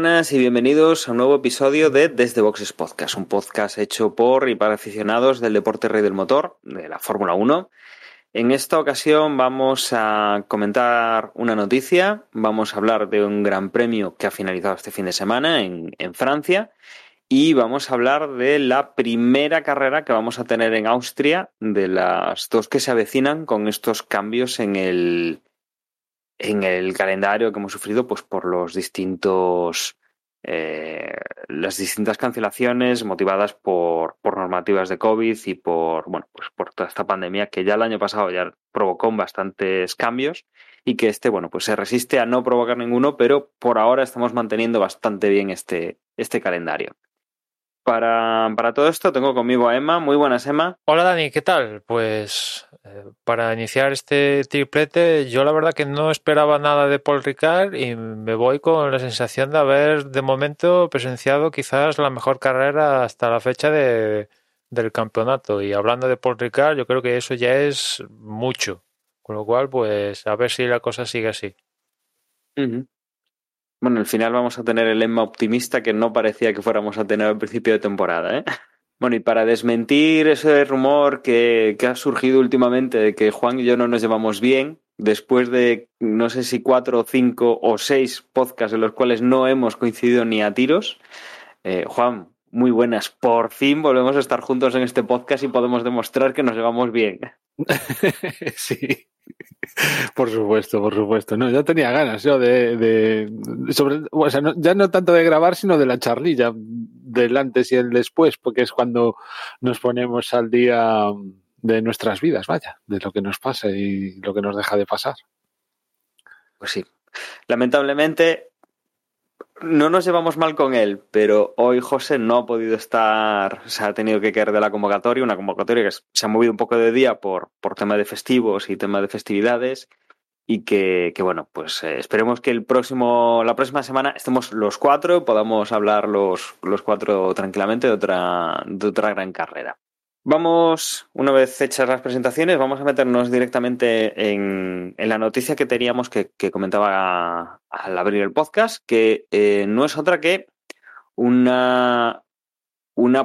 buenas y bienvenidos a un nuevo episodio de Desde Boxes Podcast, un podcast hecho por y para aficionados del deporte rey del motor, de la Fórmula 1. En esta ocasión vamos a comentar una noticia, vamos a hablar de un gran premio que ha finalizado este fin de semana en, en Francia y vamos a hablar de la primera carrera que vamos a tener en Austria, de las dos que se avecinan con estos cambios en el, en el calendario que hemos sufrido pues por los distintos eh, las distintas cancelaciones motivadas por, por normativas de COVID y por bueno pues por toda esta pandemia que ya el año pasado ya provocó bastantes cambios y que este bueno pues se resiste a no provocar ninguno pero por ahora estamos manteniendo bastante bien este este calendario para, para, todo esto tengo conmigo a Emma. Muy buenas, Emma. Hola, Dani, ¿qué tal? Pues eh, para iniciar este triplete, yo la verdad que no esperaba nada de Paul Ricard y me voy con la sensación de haber de momento presenciado quizás la mejor carrera hasta la fecha de, del campeonato. Y hablando de Paul Ricard, yo creo que eso ya es mucho. Con lo cual, pues a ver si la cosa sigue así. Uh -huh. Bueno, al final vamos a tener el Emma optimista que no parecía que fuéramos a tener al principio de temporada, ¿eh? Bueno, y para desmentir ese rumor que, que, ha surgido últimamente de que Juan y yo no nos llevamos bien, después de no sé si cuatro, cinco o seis podcasts en los cuales no hemos coincidido ni a tiros, eh, Juan, muy buenas. Por fin volvemos a estar juntos en este podcast y podemos demostrar que nos llevamos bien. sí. Por supuesto, por supuesto. No, ya tenía ganas yo de, de sobre, o sea, no, ya no tanto de grabar, sino de la charlilla del antes y el después, porque es cuando nos ponemos al día de nuestras vidas, vaya, de lo que nos pasa y lo que nos deja de pasar. Pues sí. Lamentablemente no nos llevamos mal con él, pero hoy José no ha podido estar, se ha tenido que caer de la convocatoria, una convocatoria que se ha movido un poco de día por, por tema de festivos y tema de festividades y que, que bueno, pues eh, esperemos que el próximo, la próxima semana estemos los cuatro podamos hablar los, los cuatro tranquilamente de otra, de otra gran carrera. Vamos, una vez hechas las presentaciones, vamos a meternos directamente en, la noticia que teníamos que, que, comentaba al abrir el podcast, que eh, no es otra que una,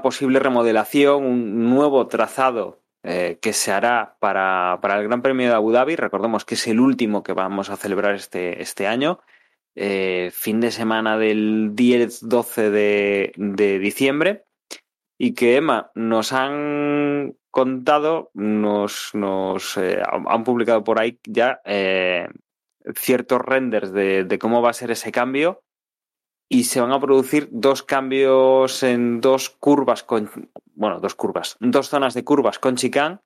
posible remodelación, un nuevo trazado eh, que se hará para, el Gran Premio de Abu Dhabi. Recordemos que es el último que vamos a celebrar este, este año. Eh, fin de semana del 10-12 de, de diciembre y que Emma nos han contado, nos, nos eh, han publicado por ahí ya eh, ciertos renders de, cómo va a ser ese cambio y se van a producir dos cambios en dos curvas con, bueno, dos curvas, dos zonas de curvas con chicane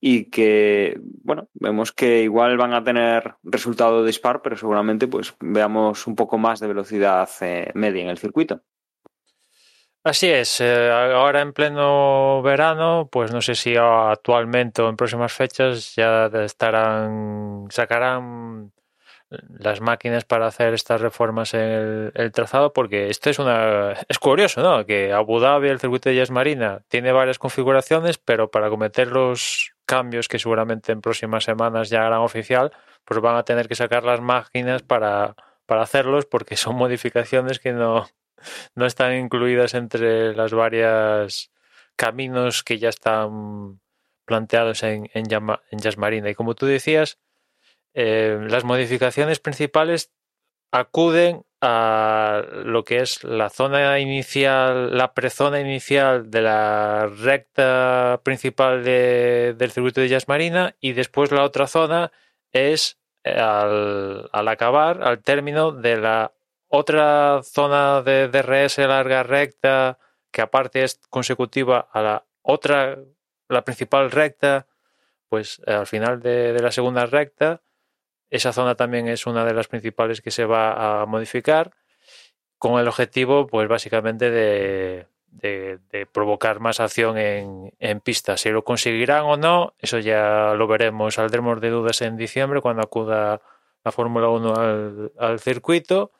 y que, bueno, vemos que igual van a tener resultado de dispar, pero seguramente pues veamos un poco más de velocidad eh, media en el circuito. Así es, eh, ahora en pleno verano, pues no sé si actualmente o en próximas fechas ya estarán, sacarán las máquinas para hacer estas reformas en el, trazado, porque esto es una es curioso, ¿no? Que Abu Dhabi, el circuito de Jazz Marina, tiene varias configuraciones, pero para cometer los cambios que seguramente en próximas semanas ya harán oficial, pues van a tener que sacar las máquinas para, para hacerlos, porque son modificaciones que no, no están incluidas entre las varias caminos que ya están planteados en, en, Jazz Marina. Y como tú decías, eh, las modificaciones principales acuden a lo que es la zona inicial, la prezona inicial de la recta principal de, del circuito de Jazz Marina y después la otra zona es al, al acabar, al término de la otra zona de DRS larga recta que aparte es consecutiva a la otra, la principal recta, pues al final de, la segunda recta, esa zona también es una de las principales que se va a modificar con el objetivo, pues básicamente de, de, provocar más acción en, pista. Si lo conseguirán o no, eso ya lo veremos. Saldremos de dudas en diciembre cuando acuda la Fórmula 1 al, al circuito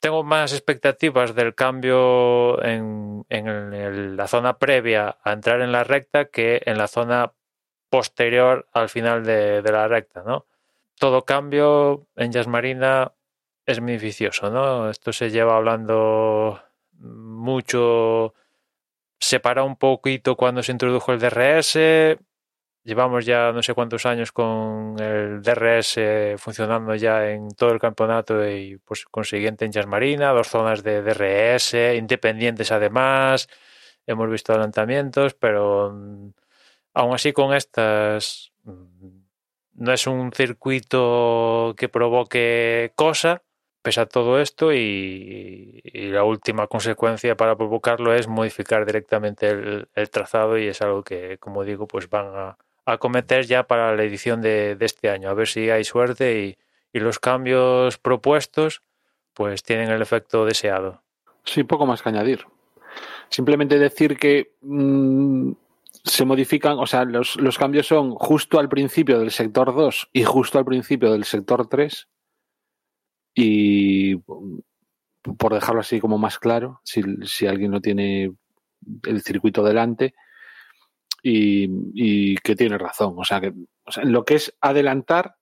tengo más expectativas del cambio en, en la zona previa a entrar en la recta que en la zona posterior al final de, de la recta, ¿no? Todo cambio en Jazz Marina es muy vicioso, ¿no? Esto se lleva hablando mucho, se paró un poquito cuando se introdujo el DRS, Llevamos ya no sé cuántos años con el DRS funcionando ya en todo el campeonato y pues consiguiente en Jazz Marina, dos zonas de DRS, independientes además, hemos visto adelantamientos, pero mm, aún así con estas mm, no es un circuito que provoque cosa, pese a todo esto, y, la última consecuencia para provocarlo es modificar directamente el, el trazado y es algo que, como digo, pues van a a cometer ya para la edición de, de este año. A ver si hay suerte y, y, los cambios propuestos pues tienen el efecto deseado. Sí, poco más que añadir. Simplemente decir que mmm, se modifican, o sea, los, los, cambios son justo al principio del sector 2 y justo al principio del sector 3. Y por dejarlo así como más claro, si, si alguien no tiene el circuito delante, y, y, que tiene razón. O sea, que o sea, lo que es adelantar,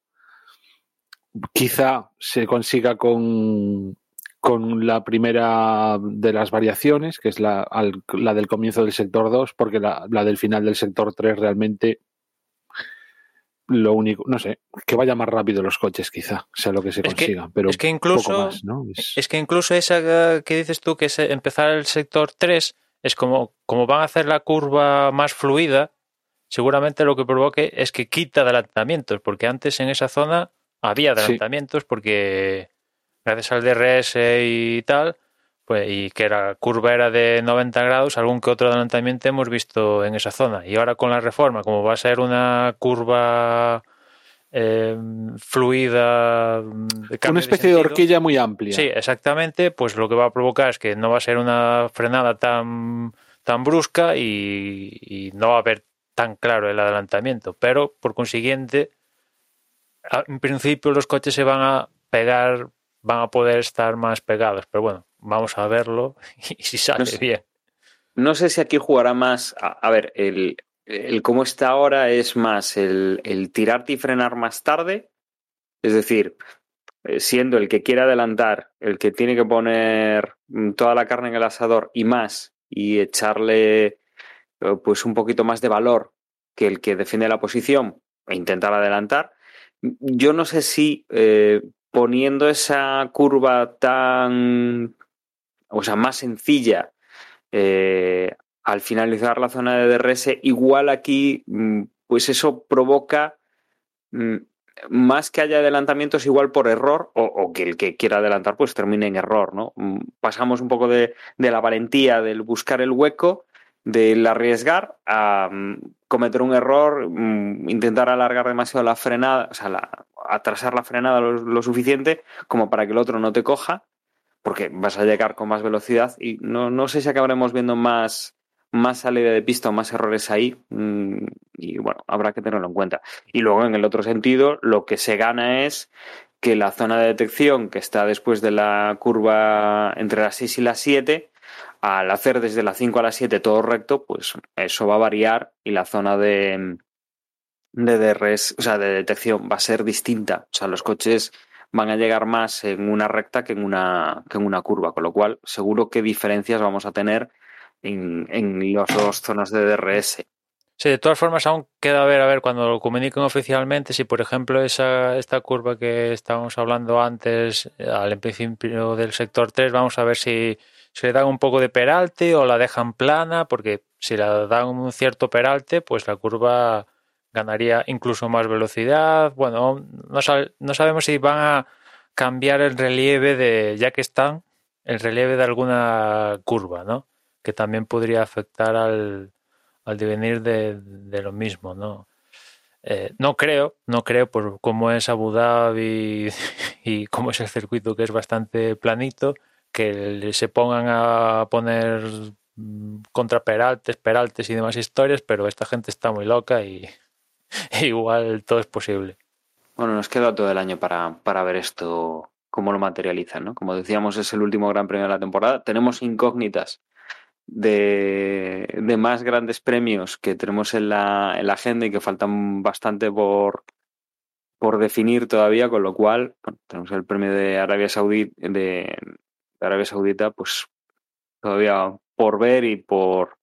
quizá se consiga con, con la primera de las variaciones, que es la, al, la del comienzo del sector 2, porque la, la, del final del sector 3 realmente lo único, no sé, que vaya más rápido los coches quizá, sea lo que se es consiga, que, pero es que incluso, poco más, ¿no? Es... es... que incluso esa que dices tú que es empezar el sector 3 es como, como van a hacer la curva más fluida, seguramente lo que provoque es que quita adelantamientos, porque antes en esa zona había adelantamientos, sí. porque gracias al DRS y tal, pues, y que la curva era de 90 grados, algún que otro adelantamiento hemos visto en esa zona. Y ahora con la reforma, como va a ser una curva eh, fluida. De una especie de, de, horquilla muy amplia. Sí, exactamente. Pues lo que va a provocar es que no va a ser una frenada tan, tan brusca y, y no va a haber tan claro el adelantamiento. Pero por consiguiente, en principio los coches se van a pegar, van a poder estar más pegados. Pero bueno, vamos a verlo y si sale no sé, bien. No sé si aquí jugará más. A, a ver, el, el cómo está ahora es más el, el, tirarte y frenar más tarde. Es decir, eh, siendo el que quiere adelantar, el que tiene que poner mm, toda la carne en el asador y más, y echarle eh, pues un poquito más de valor que el que defiende la posición e intentar adelantar. Yo no sé si eh, poniendo esa curva tan, o sea, más sencilla al finalizar la zona de DRS, igual aquí, mm, pues eso provoca mm, más que haya adelantamientos igual por error o, que el que quiera adelantar pues termine en error, ¿no? Mm, pasamos un poco de, la valentía del buscar el hueco, del arriesgar a cometer un error, intentar alargar demasiado la frenada, o sea, atrasar la frenada lo, lo, suficiente como para que el otro no te coja, porque vas a llegar con más velocidad y no, no sé si acabaremos viendo más, más salida de pista o más errores ahí y bueno, habrá que tenerlo en cuenta. Y luego en el otro sentido, lo que se gana es que la zona de detección que está después de la curva entre las 6 y las 7 al hacer desde la 5 a la 7 todo recto, pues eso va a variar y la zona de, de DRS, o sea, de detección va a ser distinta. O sea, los coches van a llegar más en una recta que en una, que en una curva, con lo cual seguro que diferencias vamos a tener en, en las dos zonas de DRS. Sí, de todas formas aún queda ver a ver cuando lo comuniquen oficialmente si por ejemplo esa esta curva que estábamos hablando antes al principio del sector 3 vamos a ver si se le dan un poco de peralte o la dejan plana, porque si la dan un cierto peralte, pues la curva ganaría incluso más velocidad. Bueno, no, sab no sabemos si van a cambiar el relieve de, ya que están, el relieve de alguna curva, ¿no? Que también podría afectar al, al devenir de, de, lo mismo, ¿no? Eh, no creo, no creo por cómo es Abu Dhabi y cómo es el circuito que es bastante planito, que se pongan a poner mm, contra Peraltes, Peraltes y demás historias, pero esta gente está muy loca y igual todo es posible. Bueno, nos queda todo el año para, para ver esto, cómo lo materializan, ¿no? Como decíamos, es el último gran premio de la temporada. Tenemos incógnitas de, de más grandes premios que tenemos en la, en la agenda y que faltan bastante por, por definir todavía, con lo cual tenemos el premio de Arabia Saudita, de, Arabia Saudita, pues todavía por ver y por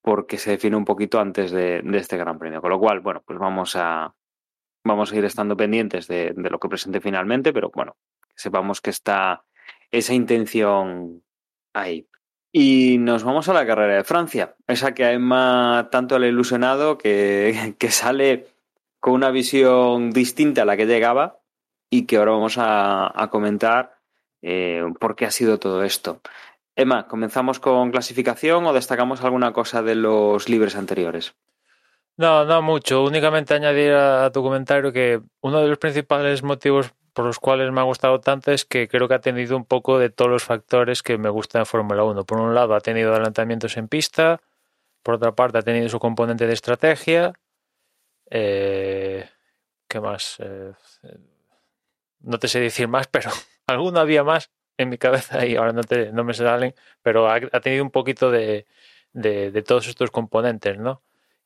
porque se define un poquito antes de, de, este Gran Premio. Con lo cual, bueno, pues vamos a vamos a ir estando pendientes de, de lo que presente finalmente, pero bueno, sepamos que está esa intención ahí. Y nos vamos a la carrera de Francia, esa que a Emma tanto le ha ilusionado que, que sale con una visión distinta a la que llegaba y que ahora vamos a, comentar eh, por qué ha sido todo esto. Emma, ¿comenzamos con clasificación o destacamos alguna cosa de los libres anteriores? No, no mucho. Únicamente añadir a tu comentario que uno de los principales motivos por los cuales me ha gustado tanto es que creo que ha tenido un poco de todos los factores que me gustan en Fórmula 1. Por un lado, ha tenido adelantamientos en pista, por otra parte, ha tenido su componente de estrategia. Eh, ¿Qué más? Eh, no te sé decir más, pero alguno había más en mi cabeza y ahora no, te, me salen, pero ha, ha tenido un poquito de, de, de, todos estos componentes, ¿no?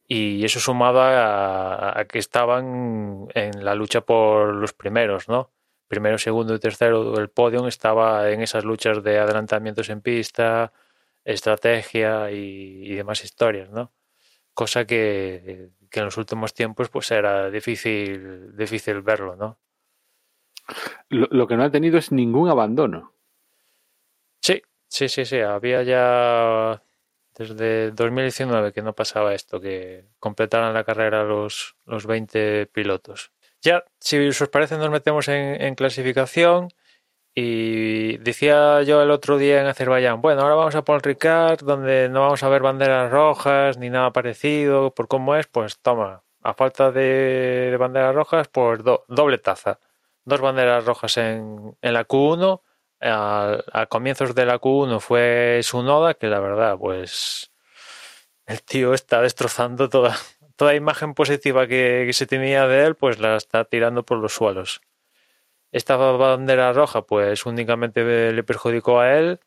Y eso sumado a, a, que estaban en la lucha por los primeros, ¿no? Primero, segundo y tercero del podio estaba en esas luchas de adelantamientos en pista, estrategia y, y demás historias, ¿no? Cosa que, que, en los últimos tiempos pues era difícil, difícil verlo, ¿no? Lo, lo que no ha tenido es ningún abandono. Sí, sí, sí, sí. Había ya desde 2019 que no pasaba esto, que completaran la carrera los, los 20 pilotos. Ya, si os parece, nos metemos en, clasificación. Y decía yo el otro día en Azerbaiyán, bueno, ahora vamos a Paul donde no vamos a ver banderas rojas ni nada parecido, por cómo es, pues toma, a falta de, de banderas rojas, pues do, doble taza. Dos banderas rojas en, en la Q1 a, a, comienzos de la Q1 fue Sunoda, que la verdad, pues el tío está destrozando toda, toda imagen positiva que, se tenía de él, pues la está tirando por los suelos. Esta bandera roja, pues únicamente le perjudicó a él,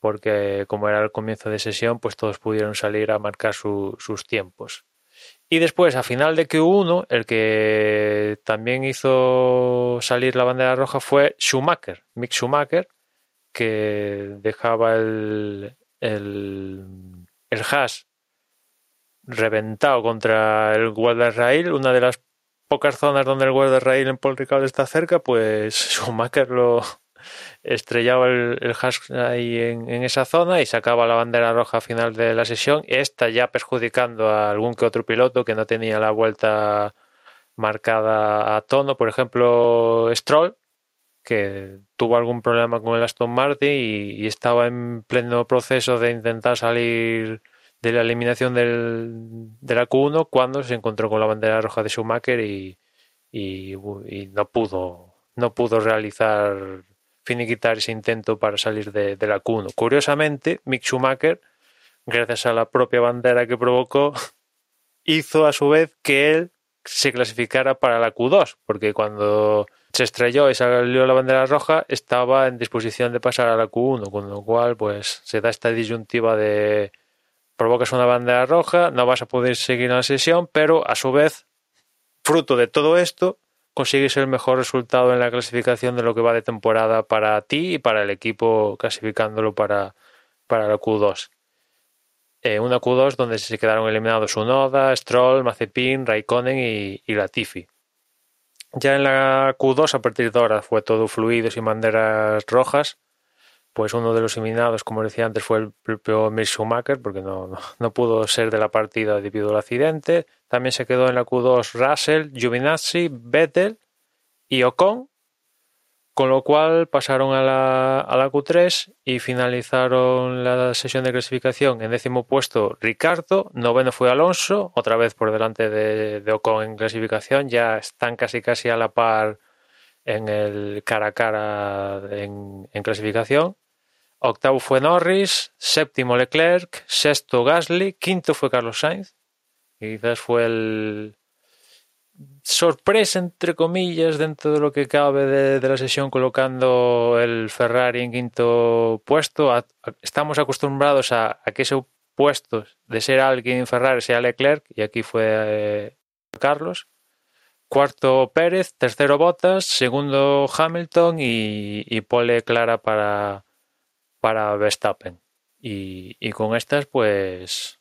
porque como era el comienzo de sesión, pues todos pudieron salir a marcar su, sus tiempos. Y después, a final de Q1, el que también hizo salir la bandera roja fue Schumacher, Mick Schumacher, que dejaba el, el, el hash reventado contra el guardarraíl, una de las pocas zonas donde el guardarraíl en Paul Ricard está cerca, pues Schumacher lo estrellaba el, el ahí en, esa zona y sacaba la bandera roja final de la sesión, esta ya perjudicando a algún que otro piloto que no tenía la vuelta marcada a tono, por ejemplo Stroll, que tuvo algún problema con el Aston Martin y, estaba en pleno proceso de intentar salir de la eliminación del, de la Q1 cuando se encontró con la bandera roja de Schumacher y, y, no pudo no pudo realizar finiquitar ese intento para salir de, de, la Q1. Curiosamente, Mick Schumacher, gracias a la propia bandera que provocó, hizo a su vez que él se clasificara para la Q2, porque cuando se estrelló y salió la bandera roja, estaba en disposición de pasar a la Q1, con lo cual pues se da esta disyuntiva de provocas una bandera roja, no vas a poder seguir en la sesión, pero a su vez, fruto de todo esto, consigues el mejor resultado en la clasificación de lo que va de temporada para ti y para el equipo clasificándolo para, para la Q2. Eh, una Q2 donde se quedaron eliminados Unoda, Stroll, Mazepin, Raikkonen y, y Latifi. Ya en la Q2, a partir de ahora, fue todo fluidos y banderas rojas. Pues uno de los eliminados, como decía antes, fue el propio Mick Schumacher, porque no, no, pudo ser de la partida debido al accidente. También se quedó en la Q2 Russell, Giovinazzi, Vettel y Ocon, con lo cual pasaron a la, a la Q3 y finalizaron la sesión de clasificación en décimo puesto Ricardo, noveno fue Alonso, otra vez por delante de, de Ocon en clasificación, ya están casi casi a la par en el cara a cara en, en clasificación. Octavo fue Norris, séptimo Leclerc, sexto Gasly, quinto fue Carlos Sainz. Y quizás fue el sorpresa, entre comillas, dentro de lo que cabe de, la sesión, colocando el Ferrari en quinto puesto. Estamos acostumbrados a, a que ese puesto de ser alguien en Ferrari sea Leclerc, y aquí fue eh, Carlos. Cuarto Pérez, tercero Bottas, segundo Hamilton y pole clara para, para Verstappen. Y, y con estas, pues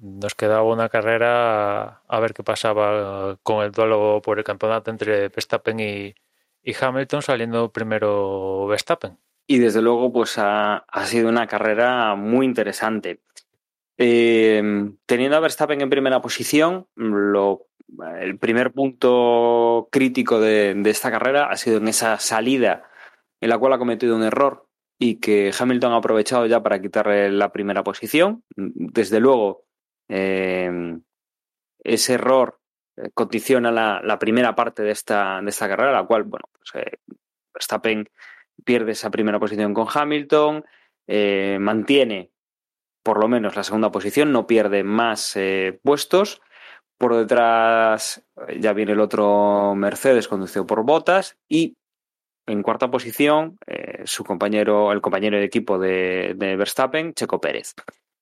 nos quedaba una carrera a ver qué pasaba con el duelo por el campeonato entre Verstappen y, y Hamilton, saliendo primero Verstappen. Y desde luego, pues ha, ha sido una carrera muy interesante. Eh, teniendo a Verstappen en primera posición, lo, el primer punto crítico de, de esta carrera ha sido en esa salida en la cual ha cometido un error y que Hamilton ha aprovechado ya para quitarle la primera posición. Desde luego, eh, ese error eh, condiciona la, primera parte de esta, de esta carrera, la cual, bueno, pues, eh, pierde esa primera posición con Hamilton, eh, mantiene por lo menos la segunda posición, no pierde más puestos. Por detrás ya viene el otro Mercedes conducido por Bottas y en cuarta posición su compañero, el compañero de equipo de, Verstappen, Checo Pérez.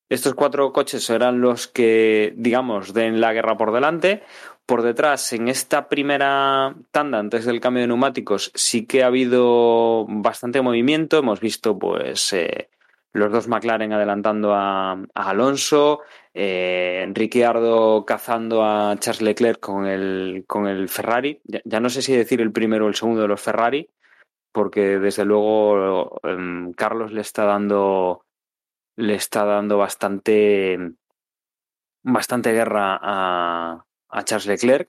Estos cuatro coches serán los que, digamos, den la guerra por delante. Por detrás, en esta primera tanda, antes del cambio de neumáticos, sí que ha habido bastante movimiento. Hemos visto, pues, eh, los dos McLaren adelantando a, a Alonso, eh, Ricciardo cazando a Charles Leclerc con el, con el Ferrari. Ya, ya, no sé si decir el primero o el segundo de los Ferrari, porque desde luego eh, Carlos le está dando le está dando bastante bastante guerra a, a Charles Leclerc.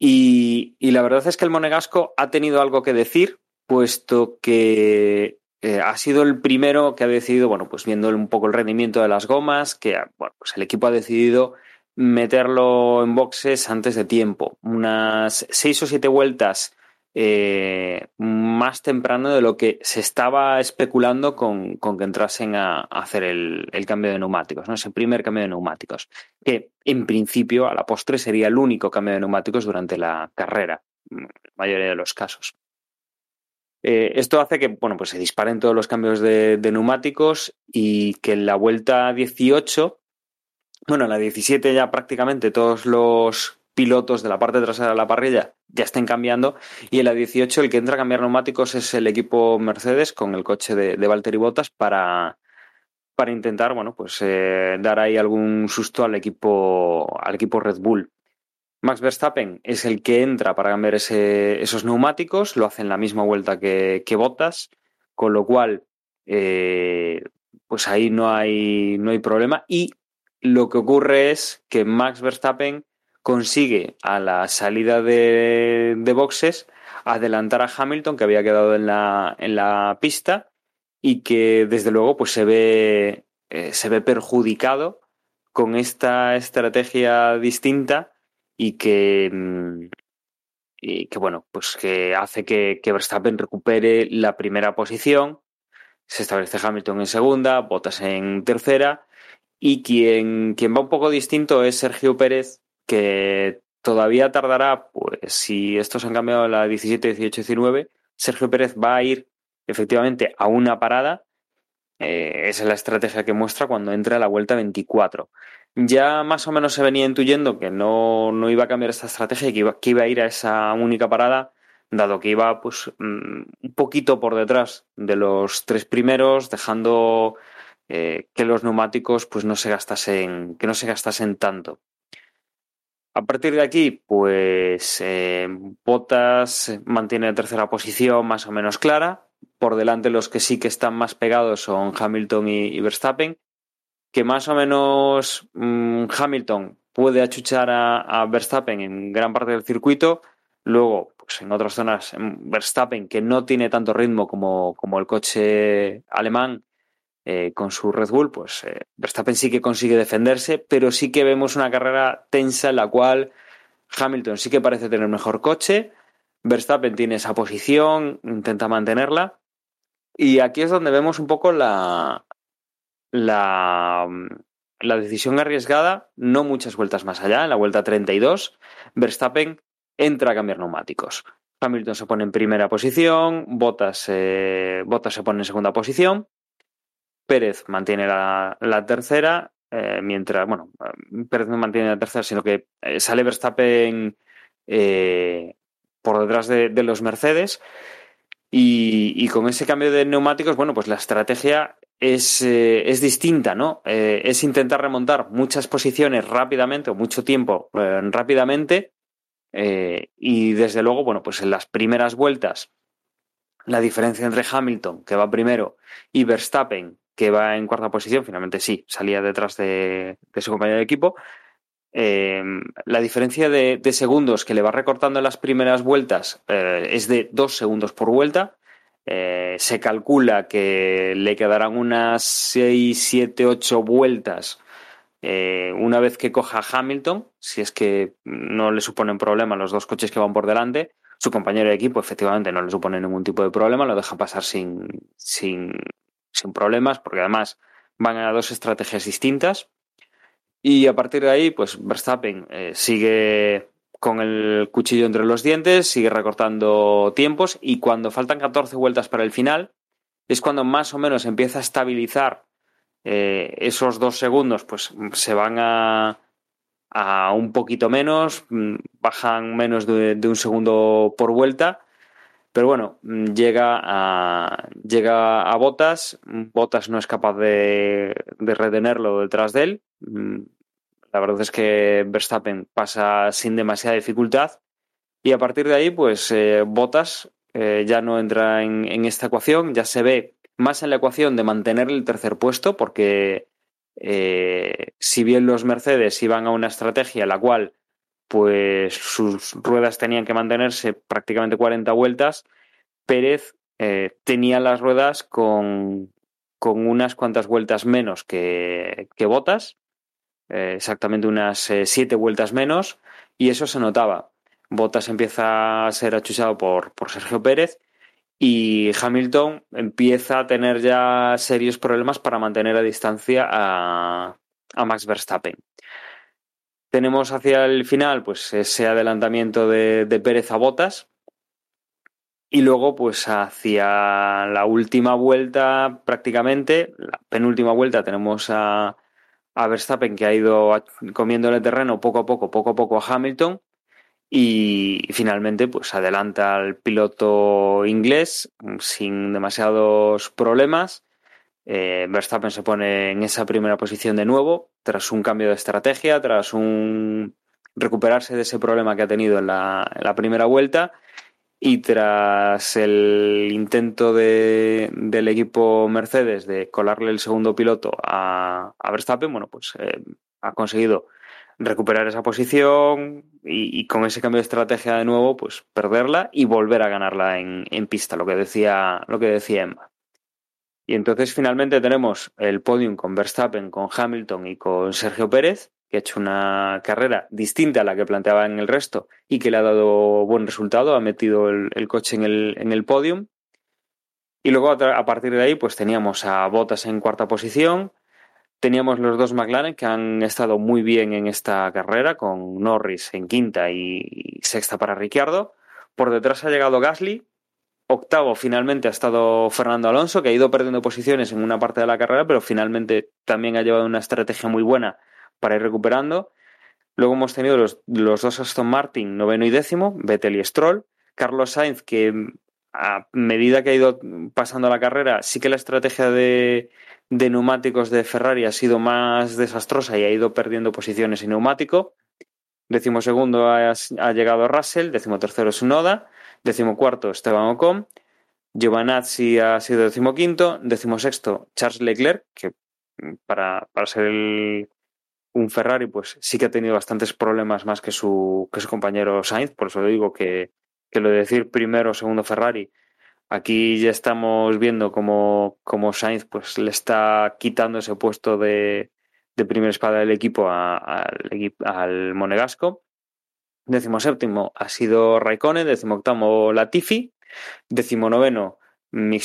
Y, y, la verdad es que el Monegasco ha tenido algo que decir, puesto que eh, ha sido el primero que ha decidido, bueno, pues viendo un poco el rendimiento de las gomas, que bueno, pues el equipo ha decidido meterlo en boxes antes de tiempo. Unas seis o siete vueltas eh, más temprano de lo que se estaba especulando con, con que entrasen a, hacer el, el, cambio de neumáticos, ¿no? ese primer cambio de neumáticos, que en principio a la postre sería el único cambio de neumáticos durante la carrera, en la mayoría de los casos. Eh, esto hace que bueno, pues se disparen todos los cambios de, de, neumáticos y que en la vuelta 18, bueno, en la 17 ya prácticamente todos los pilotos de la parte trasera de la parrilla ya estén cambiando. Y en la 18 el que entra a cambiar neumáticos es el equipo Mercedes con el coche de, de Valtteri Bottas para, para intentar bueno pues eh, dar ahí algún susto al equipo al equipo Red Bull. Max Verstappen es el que entra para cambiar ese, esos neumáticos lo hace en la misma vuelta que, que Bottas con lo cual eh, pues ahí no hay no hay problema. Y lo que ocurre es que Max Verstappen consigue a la salida de, boxes adelantar a Hamilton que había quedado en la, en la pista y que desde luego pues se ve, eh, se ve perjudicado con esta estrategia distinta y que, mm, y que bueno pues que hace que, que Verstappen recupere la primera posición se establece Hamilton en segunda Bottas en tercera y quien, quien va un poco distinto es Sergio Pérez que todavía tardará, pues si estos han cambiado la 17, 18, 19, Sergio Pérez va a ir efectivamente a una parada. Eh, esa es la estrategia que muestra cuando entra a la vuelta 24. Ya más o menos se venía intuyendo que no, no iba a cambiar esta estrategia y que iba, que iba, a ir a esa única parada, dado que iba pues un poquito por detrás de los tres primeros, dejando eh, que los neumáticos pues no se gastasen, que no se gastasen tanto. A partir de aquí, pues eh, Bottas mantiene la tercera posición más o menos clara. Por delante los que sí que están más pegados son Hamilton y, Verstappen, que más o menos mmm, Hamilton puede achuchar a, a, Verstappen en gran parte del circuito. Luego, pues en otras zonas, Verstappen, que no tiene tanto ritmo como, como el coche alemán, eh, con su Red Bull, pues eh, Verstappen sí que consigue defenderse, pero sí que vemos una carrera tensa en la cual Hamilton sí que parece tener mejor coche, Verstappen tiene esa posición, intenta mantenerla Y aquí es donde vemos un poco la, la, decisión arriesgada, no muchas vueltas más allá, en la vuelta 32, Verstappen entra a cambiar neumáticos. Hamilton se pone en primera posición, Bottas, eh, Bottas se pone en segunda posición, Pérez mantiene la, tercera, eh, mientras, bueno, Pérez no mantiene la tercera, sino que eh, sale Verstappen eh, por detrás de, los Mercedes. Y, con ese cambio de neumáticos, bueno, pues la estrategia es, eh, es distinta, ¿no? Eh, es intentar remontar muchas posiciones rápidamente o mucho tiempo eh, rápidamente. y desde luego, bueno, pues en las primeras vueltas, la diferencia entre Hamilton, que va primero, y Verstappen, que va en cuarta posición, finalmente sí, salía detrás de, su compañero de equipo. la diferencia de, segundos que le va recortando en las primeras vueltas es de dos segundos por vuelta eh, se calcula que le quedarán unas 6, 7, 8 vueltas eh, una vez que coja Hamilton, si es que no le suponen problema los dos coches que van por delante. Su compañero de equipo efectivamente no le supone ningún tipo de problema, lo deja pasar sin, sin, sin problemas, porque además van a dos estrategias distintas. Y a partir de ahí, pues Verstappen eh, sigue con el cuchillo entre los dientes, sigue recortando tiempos y cuando faltan 14 vueltas para el final es cuando más o menos empieza a estabilizar eh, esos dos segundos, pues se van a, a un poquito menos, mm, bajan menos de, de, un segundo por vuelta, pero bueno, mm, llega a, llega a Botas, Botas no es capaz de, de retenerlo detrás de él, mm, la verdad es que Verstappen pasa sin demasiada dificultad. Y a partir de ahí, pues eh, Bottas eh, ya no entra en, en, esta ecuación, ya se ve más en la ecuación de mantener el tercer puesto, porque eh, si bien los Mercedes iban a una estrategia la cual pues sus ruedas tenían que mantenerse prácticamente 40 vueltas, Pérez eh, tenía las ruedas con, con, unas cuantas vueltas menos que, que Botas eh, exactamente unas eh, siete vueltas menos, y eso se notaba. Bottas empieza a ser achuchado por, por Sergio Pérez y Hamilton empieza a tener ya serios problemas para mantener a distancia a, a Max Verstappen. Tenemos hacia el final pues ese adelantamiento de, Pérez a Bottas, y luego, pues hacia la última vuelta, prácticamente, la penúltima vuelta, tenemos a, a Verstappen que ha ido comiendo el terreno poco a poco, poco a poco a Hamilton y finalmente pues adelanta al piloto inglés sin demasiados problemas. Eh, Verstappen se pone en esa primera posición de nuevo tras un cambio de estrategia, tras un recuperarse de ese problema que ha tenido en la, primera vuelta y tras el intento de, del equipo Mercedes de colarle el segundo piloto a, Verstappen, bueno, pues eh, ha conseguido recuperar esa posición y, y, con ese cambio de estrategia de nuevo, pues perderla y volver a ganarla en, en pista, lo que decía, lo que decía Emma. Y entonces finalmente tenemos el podium con Verstappen, con Hamilton y con Sergio Pérez, que ha hecho una carrera distinta a la que planteaba en el resto y que le ha dado buen resultado, ha metido el, coche en el, en el podium. Y luego a, partir de ahí, pues teníamos a Bottas en cuarta posición, teníamos los dos McLaren que han estado muy bien en esta carrera, con Norris en quinta y sexta para Ricciardo. Por detrás ha llegado Gasly, octavo finalmente ha estado Fernando Alonso, que ha ido perdiendo posiciones en una parte de la carrera, pero finalmente también ha llevado una estrategia muy buena para ir recuperando. Luego hemos tenido los, los dos Aston Martin, noveno y décimo, Vettel y Stroll. Carlos Sainz, que a medida que ha ido pasando la carrera, sí que la estrategia de, de neumáticos de Ferrari ha sido más desastrosa y ha ido perdiendo posiciones en neumático. Décimo segundo ha, llegado Russell, décimo tercero Sunoda, décimo cuarto Esteban Ocon, Giovanazzi ha sido décimo quinto, décimo sexto Charles Leclerc, que para, para ser el, un Ferrari, pues sí que ha tenido bastantes problemas más que su, que su compañero Sainz, por eso digo que, que lo de decir primero o segundo Ferrari, aquí ya estamos viendo como, como Sainz pues le está quitando ese puesto de, de primera espada del equipo a, al, al Monegasco. Décimo séptimo ha sido Raikkonen, décimo octavo Latifi, décimo noveno Mick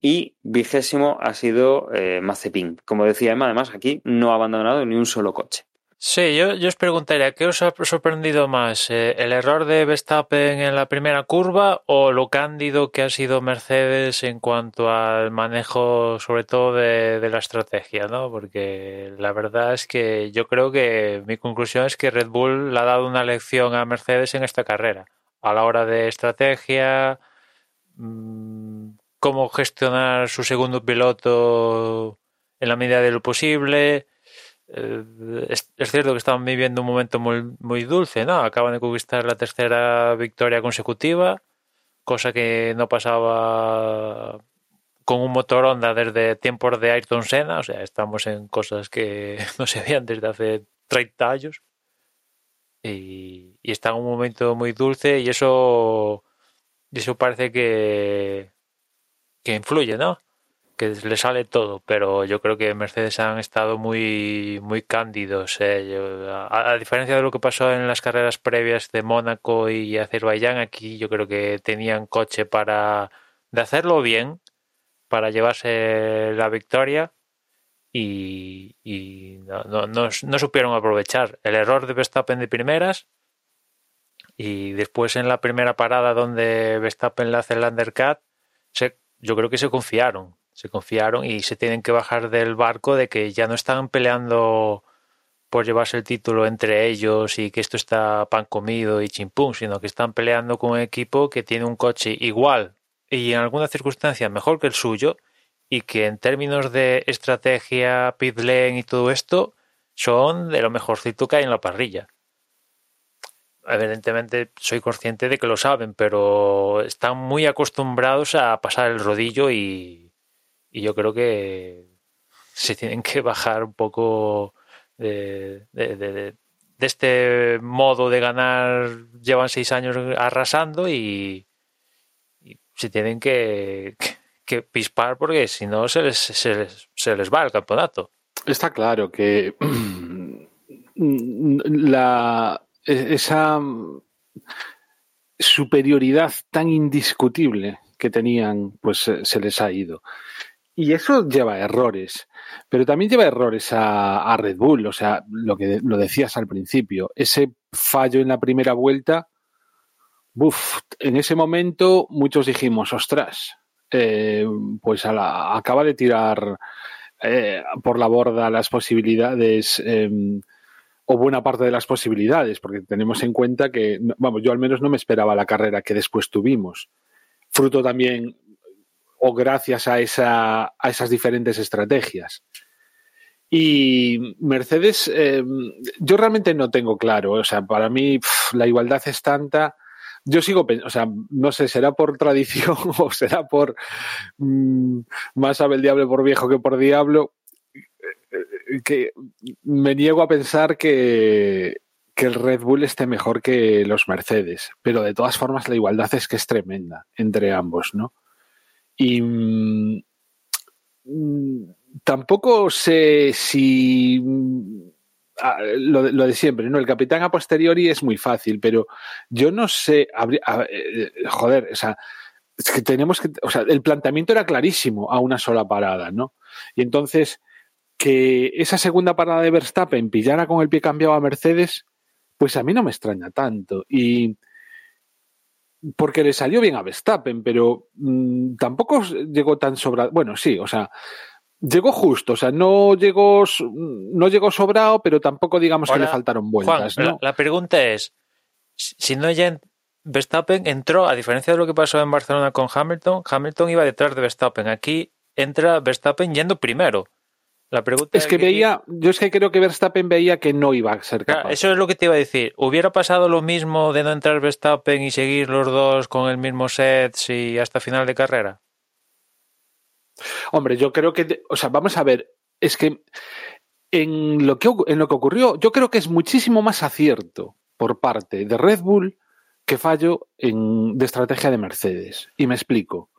y vigésimo ha sido eh, Mazepin. Como decía Emma, además aquí no ha abandonado ni un solo coche. Sí, yo, os preguntaría, ¿qué os ha sorprendido más? Eh, ¿El error de Verstappen en la primera curva o lo cándido que ha sido Mercedes en cuanto al manejo, sobre todo de, la estrategia? ¿no? Porque la verdad es que yo creo que mi conclusión es que Red Bull le ha dado una lección a Mercedes en esta carrera. A la hora de estrategia, mmm, cómo gestionar su segundo piloto en la medida de lo posible eh, es, cierto que estaban viviendo un momento muy, muy dulce, ¿no? Acaban de conquistar la tercera victoria consecutiva, cosa que no pasaba con un motor Honda desde tiempos de Ayrton Senna, o sea, estamos en cosas que no se veían desde hace 30 años. Y, y está en un momento muy dulce y eso, eso parece que, que influye, ¿no? Que le sale todo, pero yo creo que Mercedes han estado muy, muy cándidos. Eh. A, diferencia de lo que pasó en las carreras previas de Mónaco y Azerbaiyán, aquí yo creo que tenían coche para de hacerlo bien, para llevarse la victoria y, no, no, no, supieron aprovechar el error de Verstappen de primeras y después en la primera parada donde Verstappen le hace el undercut, yo creo que se confiaron se confiaron y se tienen que bajar del barco de que ya no están peleando por llevarse el título entre ellos y que esto está pan comido y chimpún, sino que están peleando con un equipo que tiene un coche igual y en alguna circunstancia mejor que el suyo y que en términos de estrategia, pit lane y todo esto son de lo mejorcito que hay en la parrilla. Evidentemente soy consciente de que lo saben, pero están muy acostumbrados a pasar el rodillo y, y yo creo que se tienen que bajar un poco de, de, de, este modo de ganar. Llevan seis años arrasando y, se tienen que, que, pispar porque si no se les, se, les, se les va el campeonato. Está claro que la, esa superioridad tan indiscutible que tenían, pues se les ha ido. Y eso lleva errores, pero también lleva errores a, Red Bull, o sea, lo que lo decías al principio, ese fallo en la primera vuelta, buf, en ese momento muchos dijimos, ostras, eh, pues a la, acaba de tirar eh, por la borda las posibilidades eh, o buena parte de las posibilidades, porque tenemos en cuenta que, vamos, yo al menos no me esperaba la carrera que después tuvimos, fruto también o gracias a, esa, a esas diferentes estrategias. Y Mercedes, eh, yo realmente no tengo claro, o sea, para mí la igualdad es tanta. Yo sigo pensando, o sea, no sé, será por tradición o será por mmm, más sabe el diablo por viejo que por diablo, eh, que me niego a pensar que, que el Red Bull esté mejor que los Mercedes, pero de todas formas la igualdad es que es tremenda entre ambos, ¿no? Y mmm, tampoco sé si ah, lo, de, siempre, ¿no? El capitán a posteriori es muy fácil, pero yo no sé, habría, eh, joder, o sea, es que tenemos que, o sea, el planteamiento era clarísimo a una sola parada, ¿no? Y entonces, que esa segunda parada de Verstappen pillara con el pie cambiado a Mercedes, pues a mí no me extraña tanto. Y porque le salió bien a Verstappen, pero mmm, tampoco llegó tan sobrado. Bueno, sí, o sea, llegó justo, o sea, no llegó, no llegó sobrado, pero tampoco digamos que le faltaron vueltas. Juan, ¿no? la, la, pregunta es, si no ya Verstappen entró, a diferencia de lo que pasó en Barcelona con Hamilton, Hamilton iba detrás de Verstappen. Aquí entra Verstappen yendo primero. La pregunta es que, que veía, yo es que creo que Verstappen veía que no iba a ser capaz. Claro, eso es lo que te iba a decir. ¿Hubiera pasado lo mismo de no entrar Verstappen y seguir los dos con el mismo set y hasta final de carrera? Hombre, yo creo que, o sea, vamos a ver, es que en lo que, en lo que ocurrió, yo creo que es muchísimo más acierto por parte de Red Bull que fallo en, de estrategia de Mercedes. Y me explico.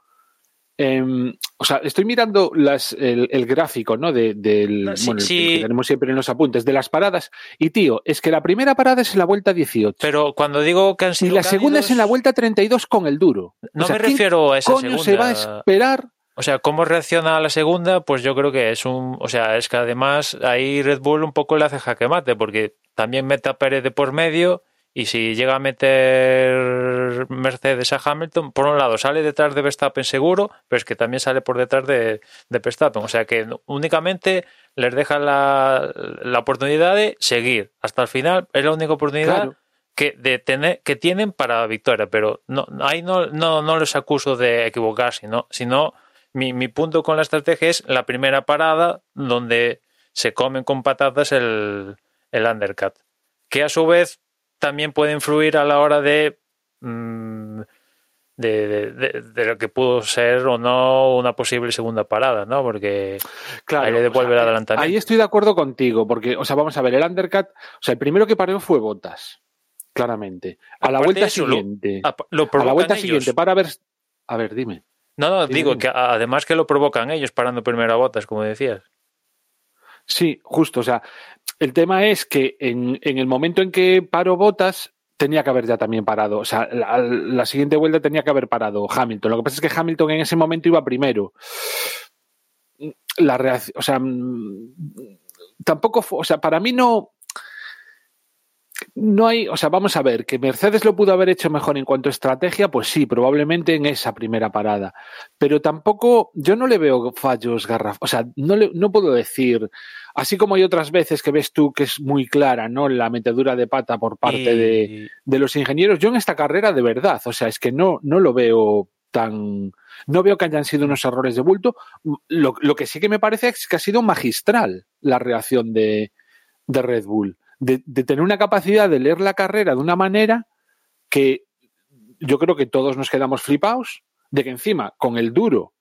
Em, o sea, estoy mirando las, el, el gráfico, ¿no? De, del, sí, bueno, sí. que tenemos siempre en los apuntes, de las paradas. Y tío, es que la primera parada es en la vuelta 18. Pero cuando digo que han y sido la segunda es en la vuelta 32 con el duro. No O sea, me ¿quién refiero a esa coño segunda. se va a esperar? O sea, cómo reacciona a la segunda, pues yo creo que es un. O sea, es que además ahí Red Bull un poco le hace jaque mate, porque también mete a Pérez de por medio. Y si llega a meter Mercedes a Hamilton, por un lado sale detrás de Verstappen seguro, pero es que también sale por detrás de, de Verstappen. O sea que únicamente les deja la, la oportunidad de seguir hasta el final. Es la única oportunidad Claro. que, de tener, que tienen para victoria, pero no, ahí no, no, no les acuso de equivocarse, ¿no? sino mi, mi punto con la estrategia es la primera parada donde se comen con patatas el, el undercut, que a su vez también puede influir a la hora de, mm, de, de- lo que pudo ser o no una posible segunda parada, ¿no? Porque Claro, ahí le devuelve o sea, el adelantamiento. Ahí estoy de acuerdo contigo, porque, o sea, vamos a ver, el undercut, o sea, el primero que paró fue Botas, claramente. A la vuelta lo- siguiente. a- lo A la vuelta ellos. siguiente, para ver. A ver, dime. No, no, Dime, digo dime. que además que lo provocan ellos parando primero a botas, como decías. Sí, justo. O sea, el tema es que en, en el momento en que paró Botas, tenía que haber ya también parado. O sea, la, la siguiente vuelta tenía que haber parado Hamilton. Lo que pasa es que Hamilton en ese momento iba primero. La reacción, o sea, mm, tampoco fue, o sea, para mí no. No hay, o sea, vamos a ver, que Mercedes lo pudo haber hecho mejor en cuanto a estrategia, pues sí, probablemente en esa primera parada. Pero tampoco, yo no le veo fallos garraf, o sea, no, le, no puedo decir, así como hay otras veces que ves tú que es muy clara, ¿no? La metedura de pata por parte de, de los ingenieros. Yo en esta carrera, de verdad, o sea, es que no, no lo veo tan. No veo que hayan sido unos errores de bulto. Lo, lo que sí que me parece es que ha sido magistral la reacción de, de Red Bull. De, de tener una capacidad de leer la carrera de una manera que yo creo que todos nos quedamos flipados, de que encima, con el duro,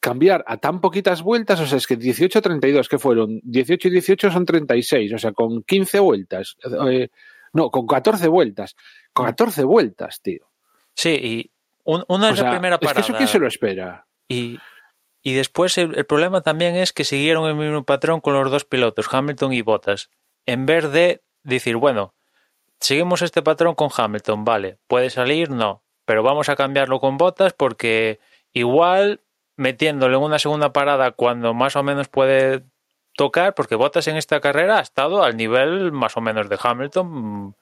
cambiar a tan poquitas vueltas, o sea, es que 18-32, que fueron? 18 y 18 son 36, o sea, con 15 vueltas, eh, no, con 14 vueltas, con 14 vueltas, tío. Sí, y un- una es la sea, primera es que parada. eso quién se lo espera. Y, y después el, el problema también es que siguieron el mismo patrón con los dos pilotos, Hamilton y Bottas. En vez de decir, bueno, seguimos este patrón con Hamilton, vale, puede salir, no, pero vamos a cambiarlo con Bottas porque igual metiéndole en una segunda parada cuando más o menos puede tocar, porque Bottas en esta carrera ha estado al nivel más o menos de Hamilton.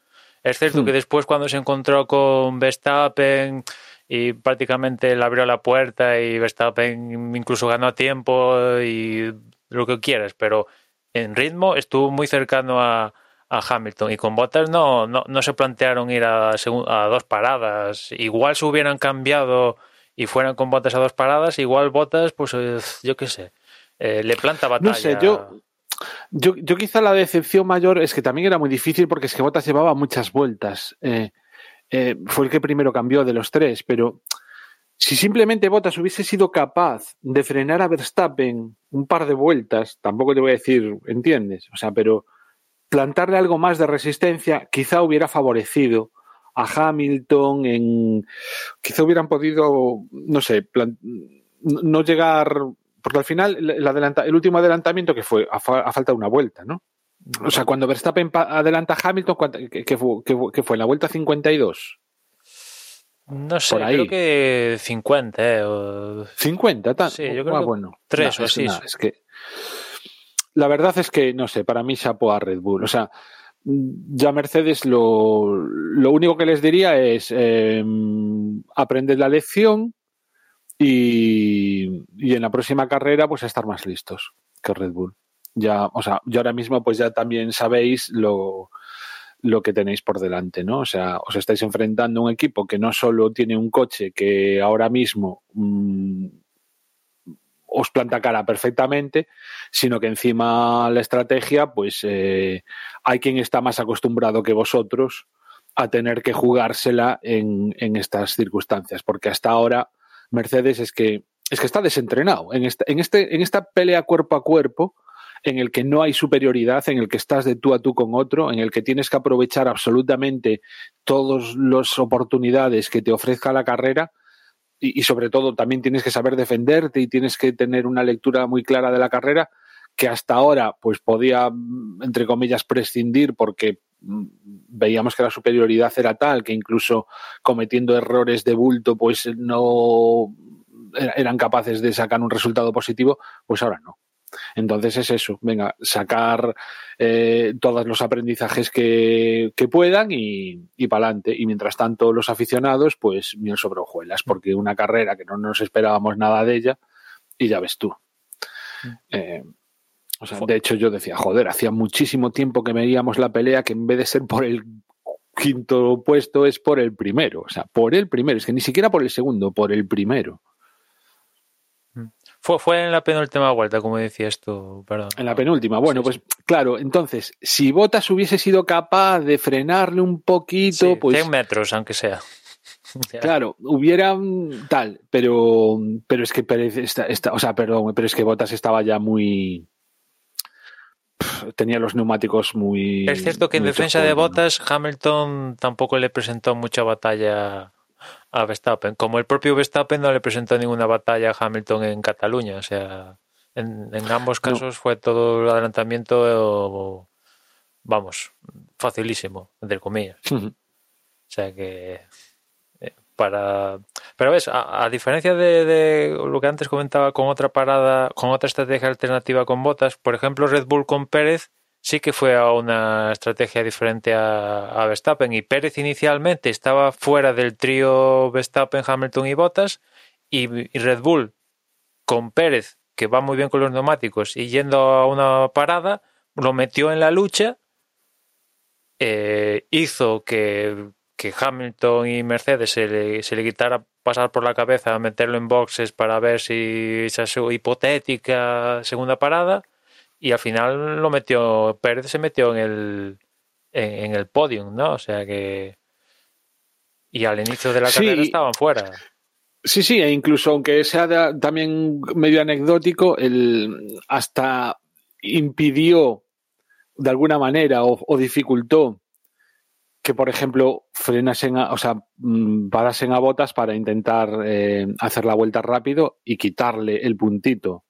Es cierto Hmm. que después cuando se encontró con Verstappen y prácticamente le abrió la puerta y Verstappen incluso ganó a tiempo y lo que quieras, pero en ritmo estuvo muy cercano a, a Hamilton y con Bottas no, no, no se plantearon ir a, a dos paradas. Igual se hubieran cambiado y fueran con Bottas a dos paradas, igual Bottas, pues eh, yo qué sé, eh, le planta batalla. No sé, yo, yo, yo quizá la decepción mayor es que también era muy difícil porque es que Bottas llevaba muchas vueltas. Eh, eh, fue el que primero cambió de los tres, pero si simplemente Bottas hubiese sido capaz de frenar a Verstappen un par de vueltas, tampoco te voy a decir, ¿entiendes? O sea, pero plantarle algo más de resistencia quizá hubiera favorecido a Hamilton en quizá hubieran podido no sé plan- no llegar porque al final el, el adelanta- el último adelantamiento que fue a, fa- a falta de una vuelta no o sea cuando Verstappen adelanta a Hamilton ¿cuánta- ¿qué, qué fue, fue en la vuelta 52 no sé, por ahí. creo que 50, eh, o 50 tal Sí, yo creo Ah, que bueno tres No, o es así, es que la verdad es que no sé para mí chapo a Red Bull o sea ya Mercedes lo, lo único que les diría es eh, aprended la lección y, y en la próxima carrera pues a estar más listos que Red Bull. Ya, o sea, yo ahora mismo pues ya también sabéis lo, lo que tenéis por delante, ¿no? O sea, os estáis enfrentando a un equipo que no solo tiene un coche que ahora mismo mm, os planta cara perfectamente, sino que encima la estrategia, pues eh, hay quien está más acostumbrado que vosotros a tener que jugársela en, en estas circunstancias, porque hasta ahora Mercedes es que es que está desentrenado en esta, en este en esta pelea cuerpo a cuerpo en el que no hay superioridad, en el que estás de tú a tú con otro, en el que tienes que aprovechar absolutamente todas las oportunidades que te ofrezca la carrera, y, y, sobre todo también tienes que saber defenderte y tienes que tener una lectura muy clara de la carrera que hasta ahora pues podía, entre comillas, prescindir porque mm, veíamos que la superioridad era tal que incluso cometiendo errores de bulto pues no eran capaces de sacar un resultado positivo, pues ahora no. Entonces es eso, venga, sacar eh, todos los aprendizajes que, que puedan y, y para adelante. Y mientras tanto, los aficionados, pues miel sobre hojuelas, porque una carrera que no nos esperábamos nada de ella, y ya ves tú. Eh, o sea, de hecho, yo decía, joder, hacía muchísimo tiempo que veíamos la pelea que en vez de ser por el quinto puesto es por el primero. O sea, por el primero, es que ni siquiera por el segundo, por el primero. Fue, fue en la penúltima vuelta, como decías tú, perdón. En la penúltima. Bueno, sí, pues sí. claro, entonces, si Botas hubiese sido capaz de frenarle un poquito, sí, pues. 100 metros, aunque sea. Claro, hubiera tal, pero, pero es que Pérez está, está, o sea, perdón, pero es que Botas estaba ya muy, tenía los neumáticos muy. Es cierto que en defensa de Botas, Hamilton tampoco le presentó mucha batalla a Verstappen. Como el propio Verstappen no le presentó ninguna batalla a Hamilton en Cataluña. O sea, en, en ambos casos no. fue todo el adelantamiento, vamos, facilísimo, entre comillas. Uh -huh. O sea que eh, para pero ves a, a diferencia de, de, lo que antes comentaba con otra parada con otra estrategia alternativa con botas por ejemplo Red Bull con Pérez sí que fue a una estrategia diferente a, Verstappen y Pérez inicialmente estaba fuera del trío Verstappen Hamilton y Bottas y, y Red Bull con Pérez que va muy bien con los neumáticos y yendo a una parada lo metió en la lucha eh, hizo que que Hamilton y Mercedes se le, se le quitara pasar por la cabeza meterlo en boxes para ver si esa su hipotética segunda parada y al final lo metió Pérez se metió en el en, en el podium no o sea que y al inicio de la sí. carrera estaban fuera. Sí, sí, e incluso aunque sea de, también medio anecdótico, el, hasta impidió de alguna manera o, o dificultó que, por ejemplo, frenasen, a, o sea, mm, parasen a botas para intentar eh, hacer la vuelta rápido y quitarle el puntito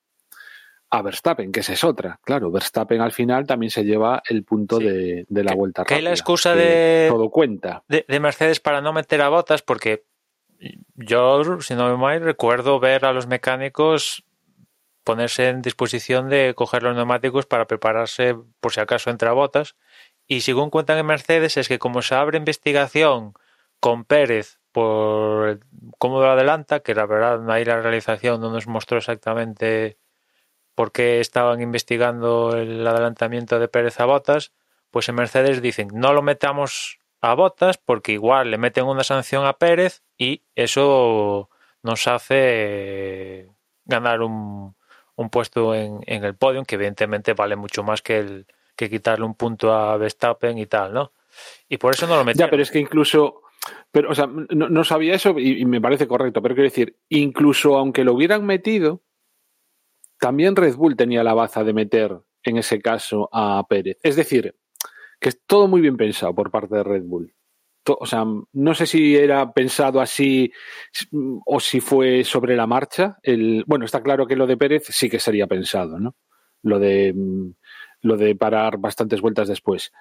a Verstappen, que esa es otra. Claro, Verstappen al final también se lleva el punto sí. de, de, la vuelta rápida. Que la excusa de todo cuenta. De, de, Mercedes para no meter a botas, porque yo, si no me mal, recuerdo ver a los mecánicos ponerse en disposición de coger los neumáticos para prepararse por si acaso entra botas y según cuentan en Mercedes es que como se abre investigación con Pérez por cómo lo adelanta, que la verdad ahí la realización no nos mostró exactamente por qué estaban investigando el adelantamiento de Pérez a Botas, pues en Mercedes dicen no lo metamos a Botas porque igual le meten una sanción a Pérez y eso nos hace ganar un, un puesto en, en el podio que evidentemente vale mucho más que el, que quitarle un punto a Verstappen y tal, ¿no? Y por eso no lo metieron. Ya, pero es que incluso, pero, o sea, no, no sabía eso y, y, me parece correcto, pero quiero decir, incluso aunque lo hubieran metido, también Red Bull tenía la baza de meter en ese caso a Pérez. Es decir, que es todo muy bien pensado por parte de Red Bull. O sea, no sé si era pensado así o si fue sobre la marcha. El, bueno, está claro que lo de Pérez sí que sería pensado, ¿no? Lo de lo de parar bastantes vueltas después.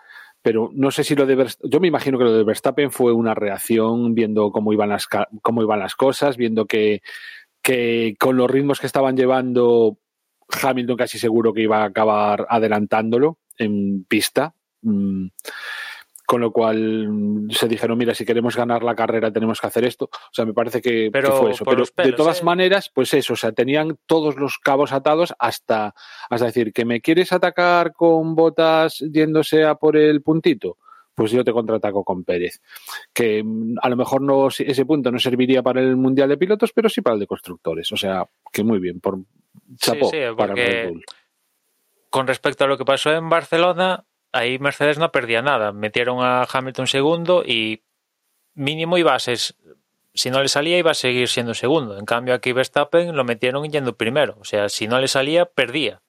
Pero no sé si lo de Verstappen, yo me imagino que lo de Verstappen fue una reacción viendo cómo iban las, cómo iban las cosas, viendo que, que con los ritmos que estaban llevando Hamilton casi seguro que iba a acabar adelantándolo en pista. Mm con lo cual se dijeron, mira, si queremos ganar la carrera tenemos que hacer esto. O sea, me parece que, pero, que fue eso. Pero pelos, de todas ¿eh? maneras, pues eso, o sea, tenían todos los cabos atados hasta, hasta decir, que me quieres atacar con botas yéndose a por el puntito. Pues yo te contraataco con Pérez. Que mm, a lo mejor no ese punto no serviría para el Mundial de Pilotos, pero sí para el de constructores. O sea, que muy bien. Por chapó sí, sí, para Red Bull. Con respecto a lo que pasó en Barcelona, ahí Mercedes no perdía nada. Metieron a Hamilton segundo y mínimo iba a ser, si no le salía iba a seguir siendo segundo. En cambio aquí Verstappen lo metieron yendo primero. O sea, si no le salía, perdía.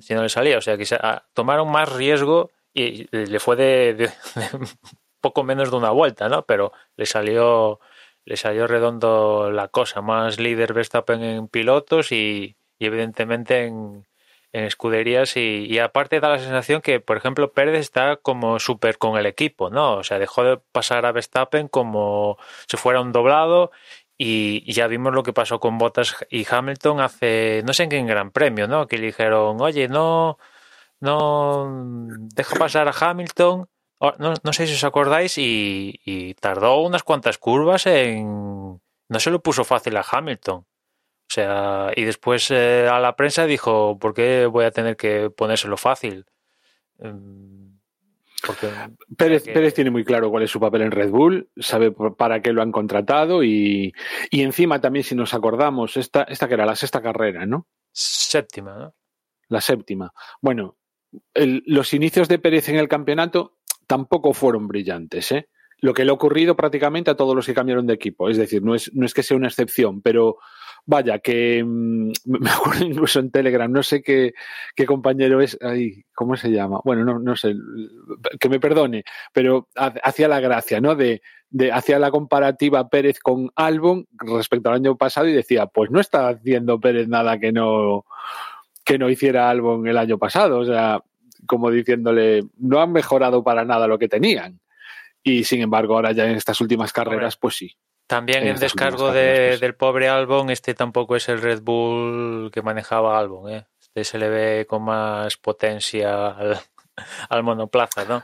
si no le salía, o sea, que tomaron más riesgo y le fue de, poco menos de una vuelta, ¿no? Pero le salió le salió redondo la cosa. Más líder Verstappen en pilotos y, evidentemente en, escuderías y, aparte da la sensación que, por ejemplo, Pérez está como súper con el equipo, ¿no? O sea, dejó de pasar a Verstappen como si fuera un doblado y, ya vimos lo que pasó con Bottas y Hamilton hace, no sé en qué Gran Premio, ¿no? Que dijeron, oye, no, no, deja pasar a Hamilton. No, no sé si os acordáis y, y tardó unas cuantas curvas en... No se lo puso fácil a Hamilton. O sea, y después eh, a la prensa dijo, ¿por qué voy a tener que ponérselo fácil? Porque, Pérez, que... Pérez, tiene muy claro cuál es su papel en Red Bull, sabe para qué lo han contratado y, y encima también si nos acordamos, esta, esta que era la sexta carrera, ¿no? Séptima, ¿no? La séptima. Bueno, los inicios de Pérez en el campeonato tampoco fueron brillantes, ¿eh? Lo que le ha ocurrido prácticamente a todos los que cambiaron de equipo. Es decir, no es, que sea una excepción, pero vaya, que mmm, me acuerdo incluso en Telegram, no sé qué, compañero es, ay, ¿cómo se llama? Bueno, no, no sé, que me perdone, pero hacía la gracia, ¿no? De, de hacía la comparativa Pérez con Albon respecto al año pasado y decía, pues no está haciendo Pérez nada que no, que no hiciera Albon el año pasado, o sea, como diciéndole, no han mejorado para nada lo que tenían. Y sin embargo, ahora ya en estas últimas carreras, pues sí. También en, en descargo de, pues. del pobre Albon, este tampoco es el Red Bull que manejaba Albon. ¿eh? Este se le ve con más potencia al, al, monoplaza, ¿no?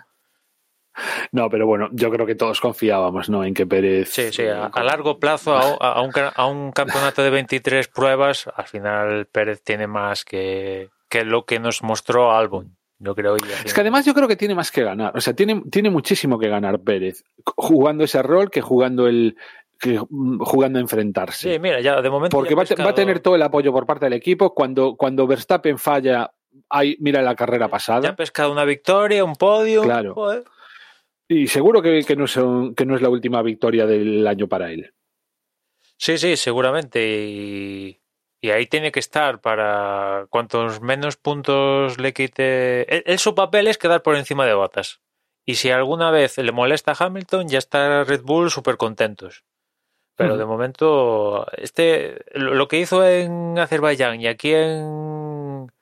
No, pero bueno, yo creo que todos confiábamos ¿no? en que Pérez. Sí, sí, a, a largo plazo, a, a, un, a, un, campeonato de 23 pruebas, al final Pérez tiene más que, que lo que nos mostró Albon. Yo creo es que además yo creo que tiene más que ganar. O sea, tiene, tiene muchísimo que ganar Pérez jugando ese rol que jugando el, que jugando a enfrentarse. Sí, mira, ya de momento. Porque va, pescado... va, a tener todo el apoyo por parte del equipo. Cuando, cuando Verstappen falla, hay, mira la carrera pasada. Ya ha pescado una victoria, un podio. Claro. Joder. Y seguro que, que, no son, que no es la última victoria del año para él. Sí, sí, seguramente. Y, y ahí tiene que estar para cuantos menos puntos le quite. Él, él, su papel es quedar por encima de botas. Y si alguna vez le molesta a Hamilton, ya está Red Bull súper contentos. Pero uh -huh. de momento, este, lo que hizo en Azerbaiyán y aquí en,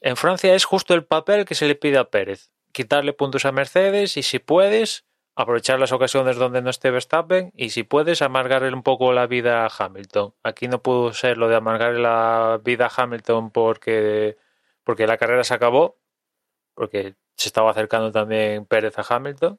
en Francia es justo el papel que se le pide a Pérez. Quitarle puntos a Mercedes y si puedes, aprovechar las ocasiones donde no esté Verstappen y si puedes amargarle un poco la vida a Hamilton. Aquí no pudo ser lo de amargarle la vida a Hamilton porque, porque la carrera se acabó, porque se estaba acercando también Pérez a Hamilton,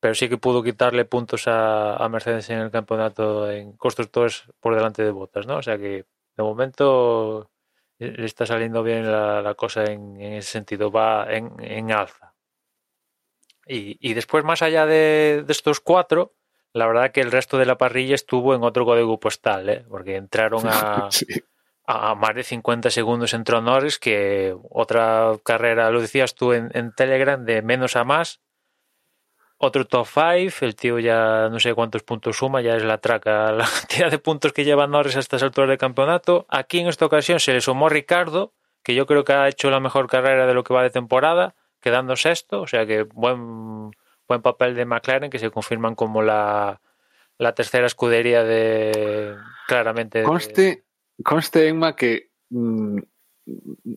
pero sí que pudo quitarle puntos a, Mercedes en el campeonato en constructores por delante de botas, ¿no? O sea que de momento le está saliendo bien la, la cosa en, en, ese sentido, va en, en alza. Y, y, después, más allá de, de, estos cuatro, la verdad que el resto de la parrilla estuvo en otro código postal, ¿eh? porque entraron a, sí. a, a, más de 50 segundos entró Norris, que otra carrera, lo decías tú en, en Telegram, de menos a más. Otro top 5, el tío ya no sé cuántos puntos suma, ya es la traca la cantidad de puntos que lleva Norris a estas alturas del campeonato. Aquí en esta ocasión se le sumó Ricardo, que yo creo que ha hecho la mejor carrera de lo que va de temporada quedando sexto, o sea que buen, buen papel de McLaren que se confirman como la, la tercera escudería de claramente. Conste, de... conste Emma, que mmm,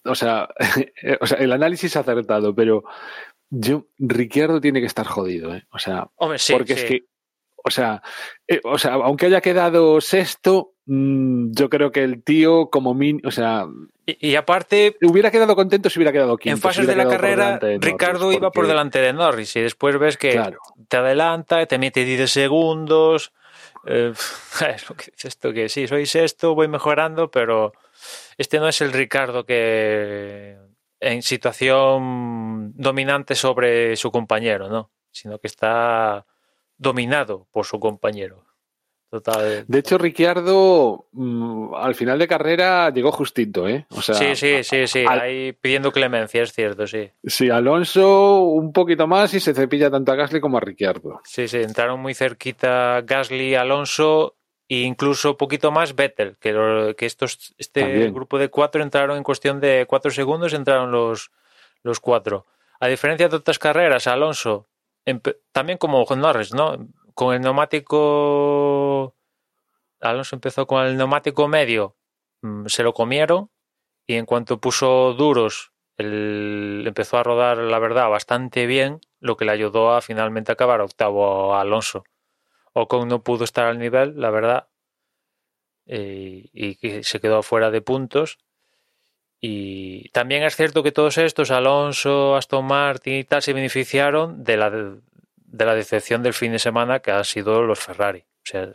o, sea, o sea, el análisis acertado, pero yo, Ricciardo tiene que estar jodido, ¿eh? O sea, Hombre, sí, porque sí. es que, o sea, eh, o sea, aunque haya quedado sexto, yo creo que el tío como min, o sea, y, y, aparte. Hubiera quedado contento si hubiera quedado quinto. En fases de la carrera, de Ricardo porque... iba por delante de Norris y después ves que claro. te adelanta, te mete 10 segundos. Eh, es lo que esto, que sí, soy sexto, voy mejorando, pero este no es el Ricardo que en situación dominante sobre su compañero, ¿no? Sino que está dominado por su compañero. Total. De hecho, Ricciardo mmm, al final de carrera llegó justito, ¿eh? O sea, sí, sí, sí, sí. Al... ahí pidiendo clemencia, es cierto, sí. Sí, Alonso un poquito más y se cepilla tanto a Gasly como a Ricciardo. Sí, sí, entraron muy cerquita Gasly, Alonso e incluso un poquito más Vettel, que, lo, que estos, este También. grupo de cuatro entraron en cuestión de cuatro segundos, entraron los, los cuatro. A diferencia de otras carreras, Alonso, también como Norris, ¿no? Con el neumático Alonso empezó con el neumático medio, mm, se lo comieron y en cuanto puso duros, el, empezó a rodar, la verdad, bastante bien, lo que le ayudó a finalmente acabar octavo a Alonso. Ocon no pudo estar al nivel, la verdad, y se quedó fuera de puntos. Y también es cierto que todos estos, Alonso, Aston Martin y tal, se beneficiaron de la, de la decepción del fin de semana que han sido los Ferrari. O sea,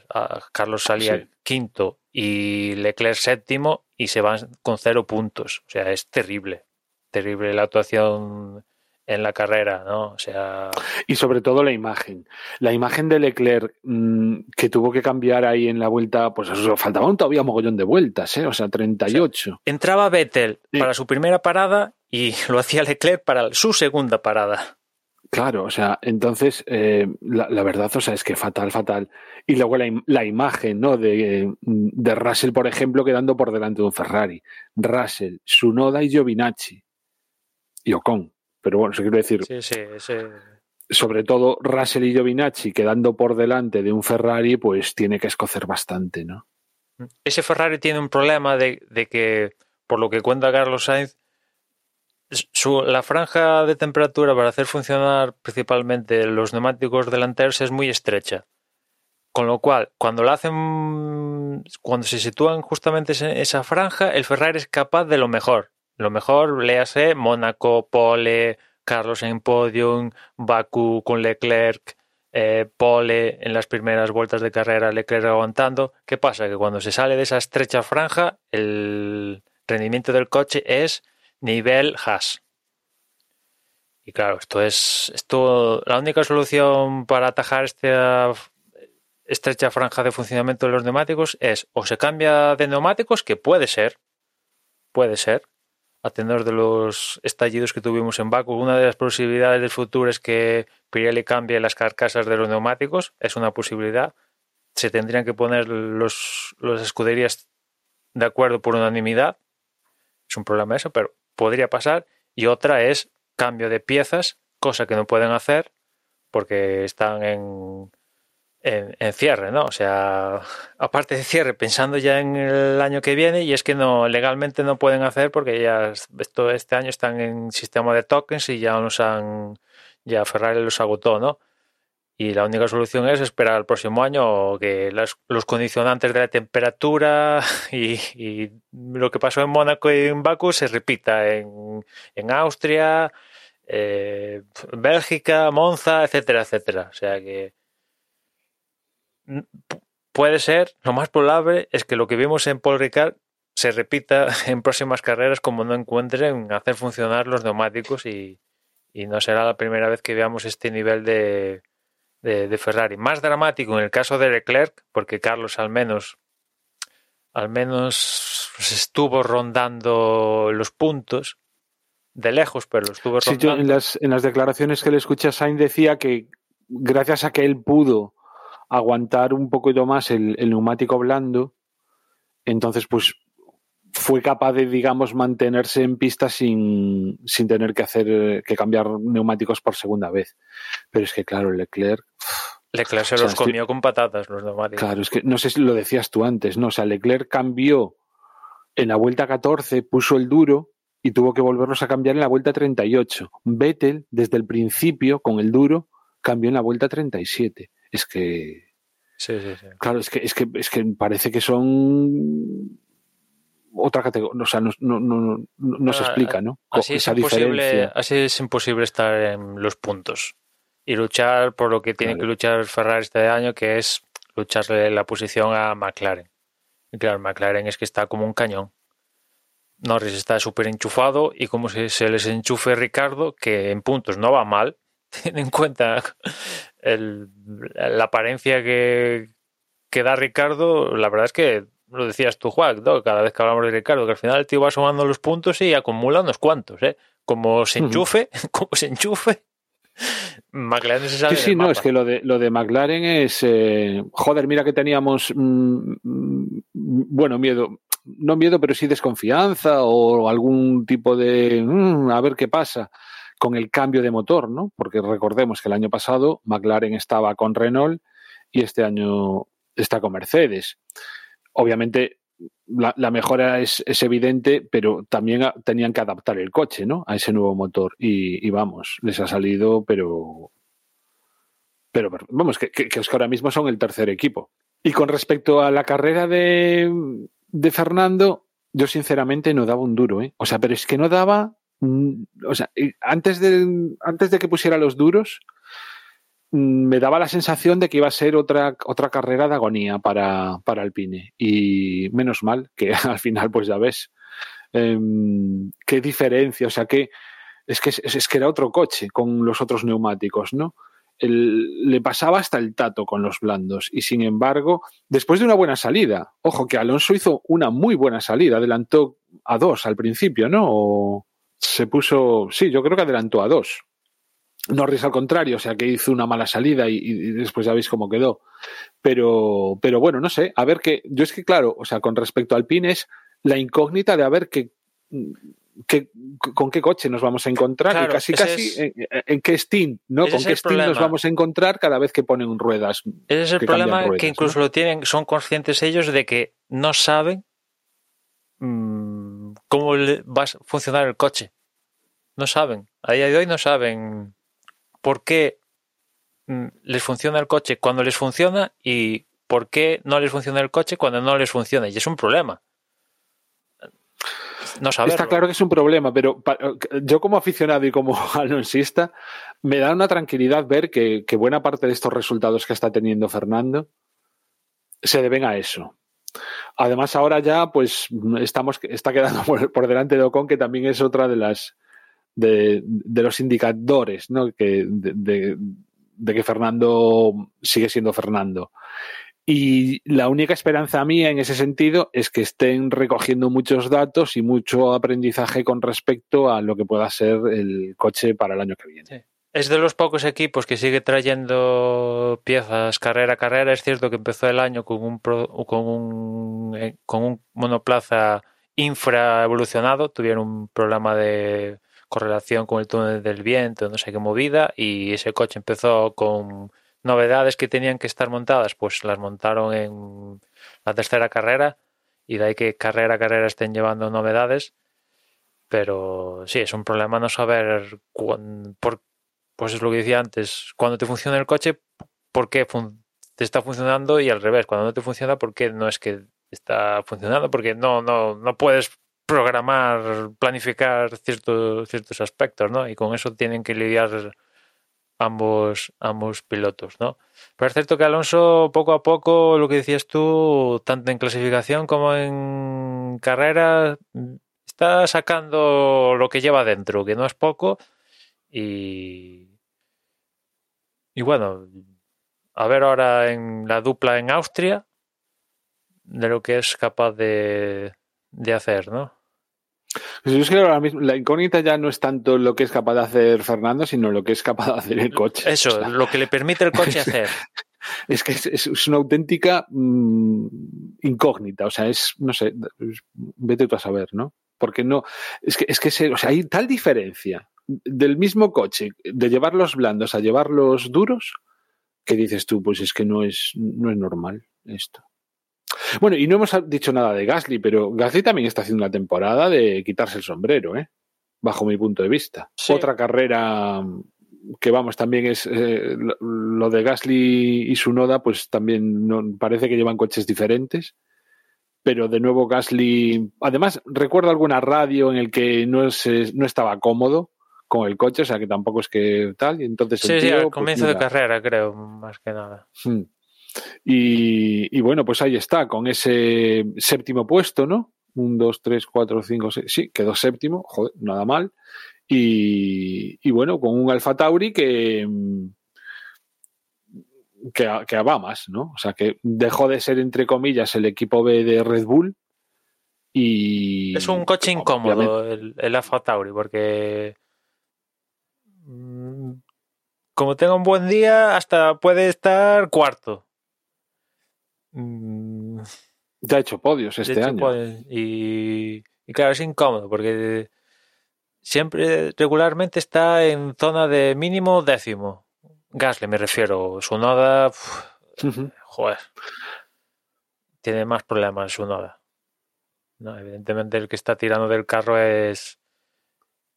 Carlos salía Sí. quinto y Leclerc séptimo y se van con cero puntos. O sea, es terrible. Terrible la actuación en la carrera, ¿no? O sea, Y sobre todo la imagen. La imagen de Leclerc mm, que tuvo que cambiar ahí en la vuelta, pues eso, faltaban todavía mogollón de vueltas, ¿eh? O sea, 38. entraba Vettel Sí. para su primera parada y lo hacía Leclerc para su segunda parada. Claro, o sea, entonces, eh, la, la verdad, o sea, es que fatal, fatal. Y luego la, la imagen, ¿no? De, de Russell, por ejemplo, quedando por delante de un Ferrari. Russell, Sunoda y Giovinacci. Y Ocon. Pero bueno, eso quiero decir, Sí, sí, ese- sobre todo Russell y Giovinacci quedando por delante de un Ferrari, pues tiene que escocer bastante, ¿no? ese Ferrari tiene un problema de, de que, por lo que cuenta Carlos Sainz, su- la franja de temperatura para hacer funcionar principalmente los neumáticos delanteros es muy estrecha. Con lo cual, cuando la hacen, cuando se sitúan justamente en esa franja, el Ferrari es capaz de lo mejor. Lo mejor, léase Mónaco, Pole, Carlos en podium, Baku con Leclerc, eh, Pole en las primeras vueltas de carrera, Leclerc aguantando. ¿Qué pasa? Que cuando se sale de esa estrecha franja, el rendimiento del coche es nivel Haas. Y claro, esto es esto la única solución para atajar esta estrecha franja de funcionamiento de los neumáticos es o se cambia de neumáticos, que puede ser, puede ser, a tenor de los estallidos que tuvimos en Baku. Una de las posibilidades del futuro es que Pirelli cambie las carcasas de los neumáticos, es una posibilidad. Se tendrían que poner los, los escuderías de acuerdo por unanimidad. Es un problema eso, pero podría pasar. Y otra es cambio de piezas, cosa que no pueden hacer porque están en, en, en, cierre, ¿no? O sea, aparte de cierre, pensando ya en el año que viene, y es que no legalmente no pueden hacer porque ya esto, este año están en sistema de tokens y ya nos han, ya Ferrari los agotó, ¿no? Y la única solución es esperar al próximo año que las, los condicionantes de la temperatura y, lo que pasó en Mónaco y en Baku se repita en, en Austria, eh, Bélgica, Monza, etcétera, etcétera. O sea que puede ser, lo más probable es que lo que vimos en Paul Ricard se repita en próximas carreras como no encuentren hacer funcionar los neumáticos y, y no será la primera vez que veamos este nivel de, de, de, Ferrari. Más dramático en el caso de Leclerc, porque Carlos al menos al menos pues, estuvo rondando los puntos de lejos, pero lo estuvo sí, rondando. Yo en, las, en las declaraciones que le escuché a Sainz decía que gracias a que él pudo aguantar un poquito más el, el, neumático blando, entonces pues fue capaz de, digamos, mantenerse en pista sin, sin tener que hacer que cambiar neumáticos por segunda vez. Pero es que, claro, Leclerc. Leclerc se o sea, los comió estoy... con patatas los neumáticos. Claro, es que no sé si lo decías tú antes, ¿no? O sea, Leclerc cambió en la vuelta 14, puso el duro y tuvo que volverlos a cambiar en la vuelta 38. Vettel, desde el principio, con el duro, cambió en la vuelta 37 es que sí, sí, sí. claro es que es que es que parece que son otra categoría o sea no, no, no, no se explica no así es, imposible, diferencia. así es imposible estar en los puntos y luchar por lo que tiene que luchar Ferrari este año que es lucharle la posición a McLaren. Y claro McLaren es que está como un cañón. Norris está súper enchufado y como se, se les enchufe Ricardo que en puntos no va mal ten en cuenta el, la apariencia que, que, da Ricardo, la verdad es que lo decías tú, Juan, ¿no? cada vez que hablamos de Ricardo, que al final el tío va sumando los puntos y acumula unos cuantos, ¿eh? Como se enchufe, uh -huh. como se enchufe, McLaren se sale Sí, sí, no, mapa. es que lo de, lo de McLaren es, eh, joder, mira que teníamos, mmm, bueno, miedo, no miedo, pero sí desconfianza o algún tipo de, mmm, a ver qué pasa con el cambio de motor, ¿no? Porque recordemos que el año pasado McLaren estaba con Renault y este año está con Mercedes. Obviamente la, mejora es, es, evidente, pero también tenían que adaptar el coche, ¿no? A ese nuevo motor. Y, y vamos, les ha salido, pero. Pero vamos, que, que, que, ahora mismo son el tercer equipo. Y con respecto a la carrera de, de Fernando, yo sinceramente no daba un duro, ¿eh? O sea, pero es que no daba. O sea, antes de, antes de que pusiera los duros, me daba la sensación de que iba a ser otra, otra carrera de agonía para, para Alpine. Y menos mal, que al final, pues ya ves, eh, qué diferencia, o sea, que es, que es, que era otro coche con los otros neumáticos, ¿no? Le pasaba hasta el tato con los blandos y sin embargo, después de una buena salida, ojo que Alonso hizo una muy buena salida, adelantó a dos al principio, ¿no? O se puso, sí, yo creo que adelantó a dos, Norris al contrario, o sea que hizo una mala salida y, y, después ya veis cómo quedó. Pero, pero bueno, no sé, a ver que, yo es que claro, o sea, con respecto al PIN es la incógnita de a ver qué, con qué coche nos vamos a encontrar claro, y casi casi es, en, en, qué Steam, ¿no? Con qué Steam problema. nos vamos a encontrar cada vez que ponen ruedas. Ese es el que problema ruedas, que incluso ¿no? lo tienen, son conscientes ellos de que no saben mmm, cómo va a funcionar el coche. No saben. A día de hoy no saben por qué mm, les funciona el coche cuando les funciona y por qué no les funciona el coche cuando no les funciona. Y es un problema. No saberlo. Está claro que es un problema, pero yo como aficionado y como alonsista me da una tranquilidad ver que, que, buena parte de estos resultados que está teniendo Fernando se deben a eso. Además ahora ya pues estamos está quedando por, por delante de Ocon que también es otra de las de, de los indicadores ¿no? que, de, que Fernando sigue siendo Fernando. Y la única esperanza mía en ese sentido es que estén recogiendo muchos datos y mucho aprendizaje con respecto a lo que pueda ser el coche para el año que viene. Es de los pocos equipos que sigue trayendo piezas carrera a carrera. Es cierto que empezó el año con un, con un, eh, con un monoplaza infra evolucionado. Tuvieron un problema de correlación con el túnel del viento, no sé qué movida, y ese coche empezó con novedades que tenían que estar montadas, pues las montaron en la tercera carrera, y de ahí que carrera a carrera estén llevando novedades, pero sí, es un problema no saber cuándo, por, pues es lo que decía antes, cuando te funciona el coche, por qué te está funcionando y al revés, cuando no te funciona, por qué no es que está funcionando, porque no, no, no puedes programar, planificar ciertos, ciertos aspectos, ¿no? Y con eso tienen que lidiar ambos, ambos pilotos, ¿no? Pero es cierto que Alonso, poco a poco, lo que decías tú, tanto en clasificación como en carrera, está sacando lo que lleva dentro, que no es poco, y, y bueno, a ver ahora en la dupla en Austria, de lo que es capaz de, de hacer, ¿no? Yo creo que ahora mismo la incógnita ya no es tanto lo que es capaz de hacer Fernando, sino lo que es capaz de hacer el coche. Eso, o sea, lo que le permite el coche hacer. Es que es, es una auténtica mmm, incógnita, o sea, es, no sé, vete tú a saber, ¿no? Porque no, es que, es que se, o sea, hay tal diferencia del mismo coche, de llevar los blandos a llevar los duros, que dices tú, pues es que no es, no es normal esto. Bueno, y no hemos dicho nada de Gasly, pero Gasly también está haciendo una temporada de quitarse el sombrero, ¿eh? bajo mi punto de vista. Sí. Otra carrera que vamos, también es eh, lo de Gasly y su Noda, pues también no, parece que llevan coches diferentes. Pero de nuevo Gasly, además recuerdo alguna radio en el que no, es, no estaba cómodo con el coche, o sea que tampoco es que tal, y entonces sí, el tío, sí, al pues, comienzo de carrera, creo, más que nada. Hmm. Y, y, bueno, pues ahí está, con ese séptimo puesto, ¿no? Un, dos, tres, cuatro, cinco, seis. Sí, quedó séptimo, joder, nada mal. Y, y bueno, con un Alfa Tauri que, que, que va más, ¿no? O sea, que dejó de ser, entre comillas, el equipo B de Red Bull. Y. Es un coche incómodo el, el Alfa Tauri, porque. mm, Como tenga un buen día, hasta puede estar cuarto. Mm, Ya ha hecho podios este hecho, año. Podios. Y, y, claro, es incómodo porque siempre regularmente está en zona de mínimo décimo. Gasly me refiero. Su noda, uh -huh. joder. tiene más problemas su noda. No, evidentemente el que está tirando del carro es,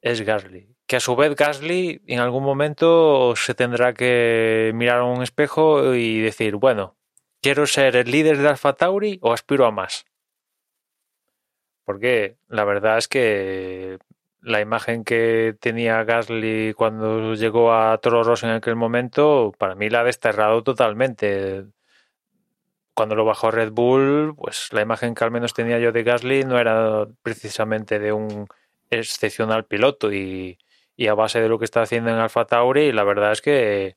es Gasly. Que a su vez Gasly en algún momento se tendrá que mirar a un espejo y decir, bueno, ¿quiero ser el líder de Alfa Tauri o aspiro a más? Porque la verdad es que la imagen que tenía Gasly cuando llegó a Toro Rosso en aquel momento, para mí la ha desterrado totalmente. Cuando lo bajó Red Bull, pues la imagen que al menos tenía yo de Gasly no era precisamente de un excepcional piloto y, y a base de lo que está haciendo en Alfa Tauri, la verdad es que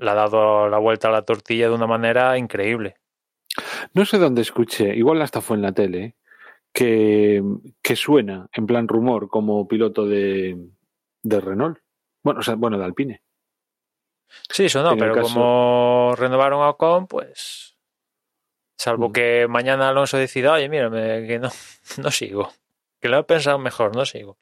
le ha dado la vuelta a la tortilla de una manera increíble. No sé dónde escuché, igual hasta fue en la tele, que, que suena en plan rumor como piloto de, de Renault. Bueno, o sea, bueno, de Alpine. Sí, eso no, En pero caso- como renovaron a Ocon, pues. Salvo Mm. que mañana Alonso decida, oye, mírame, que no, no sigo. Que lo he pensado mejor, no sigo.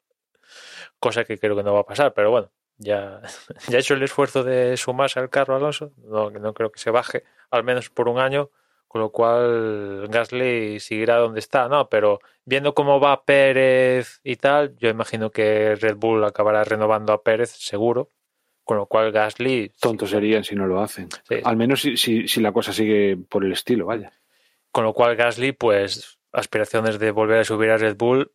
Cosa que creo que no va a pasar, pero bueno, ya, ya ha hecho el esfuerzo de sumarse al carro Alonso. No, no creo que se baje, al menos por un año, con lo cual Gasly seguirá donde está, ¿no? Pero viendo cómo va Pérez y tal, yo imagino que Red Bull acabará renovando a Pérez, seguro. Con lo cual Gasly. Tontos serían si no lo hacen. Sí. Al menos si, si, si la cosa sigue por el estilo, vaya. Con lo cual Gasly, pues, aspiraciones de volver a subir a Red Bull,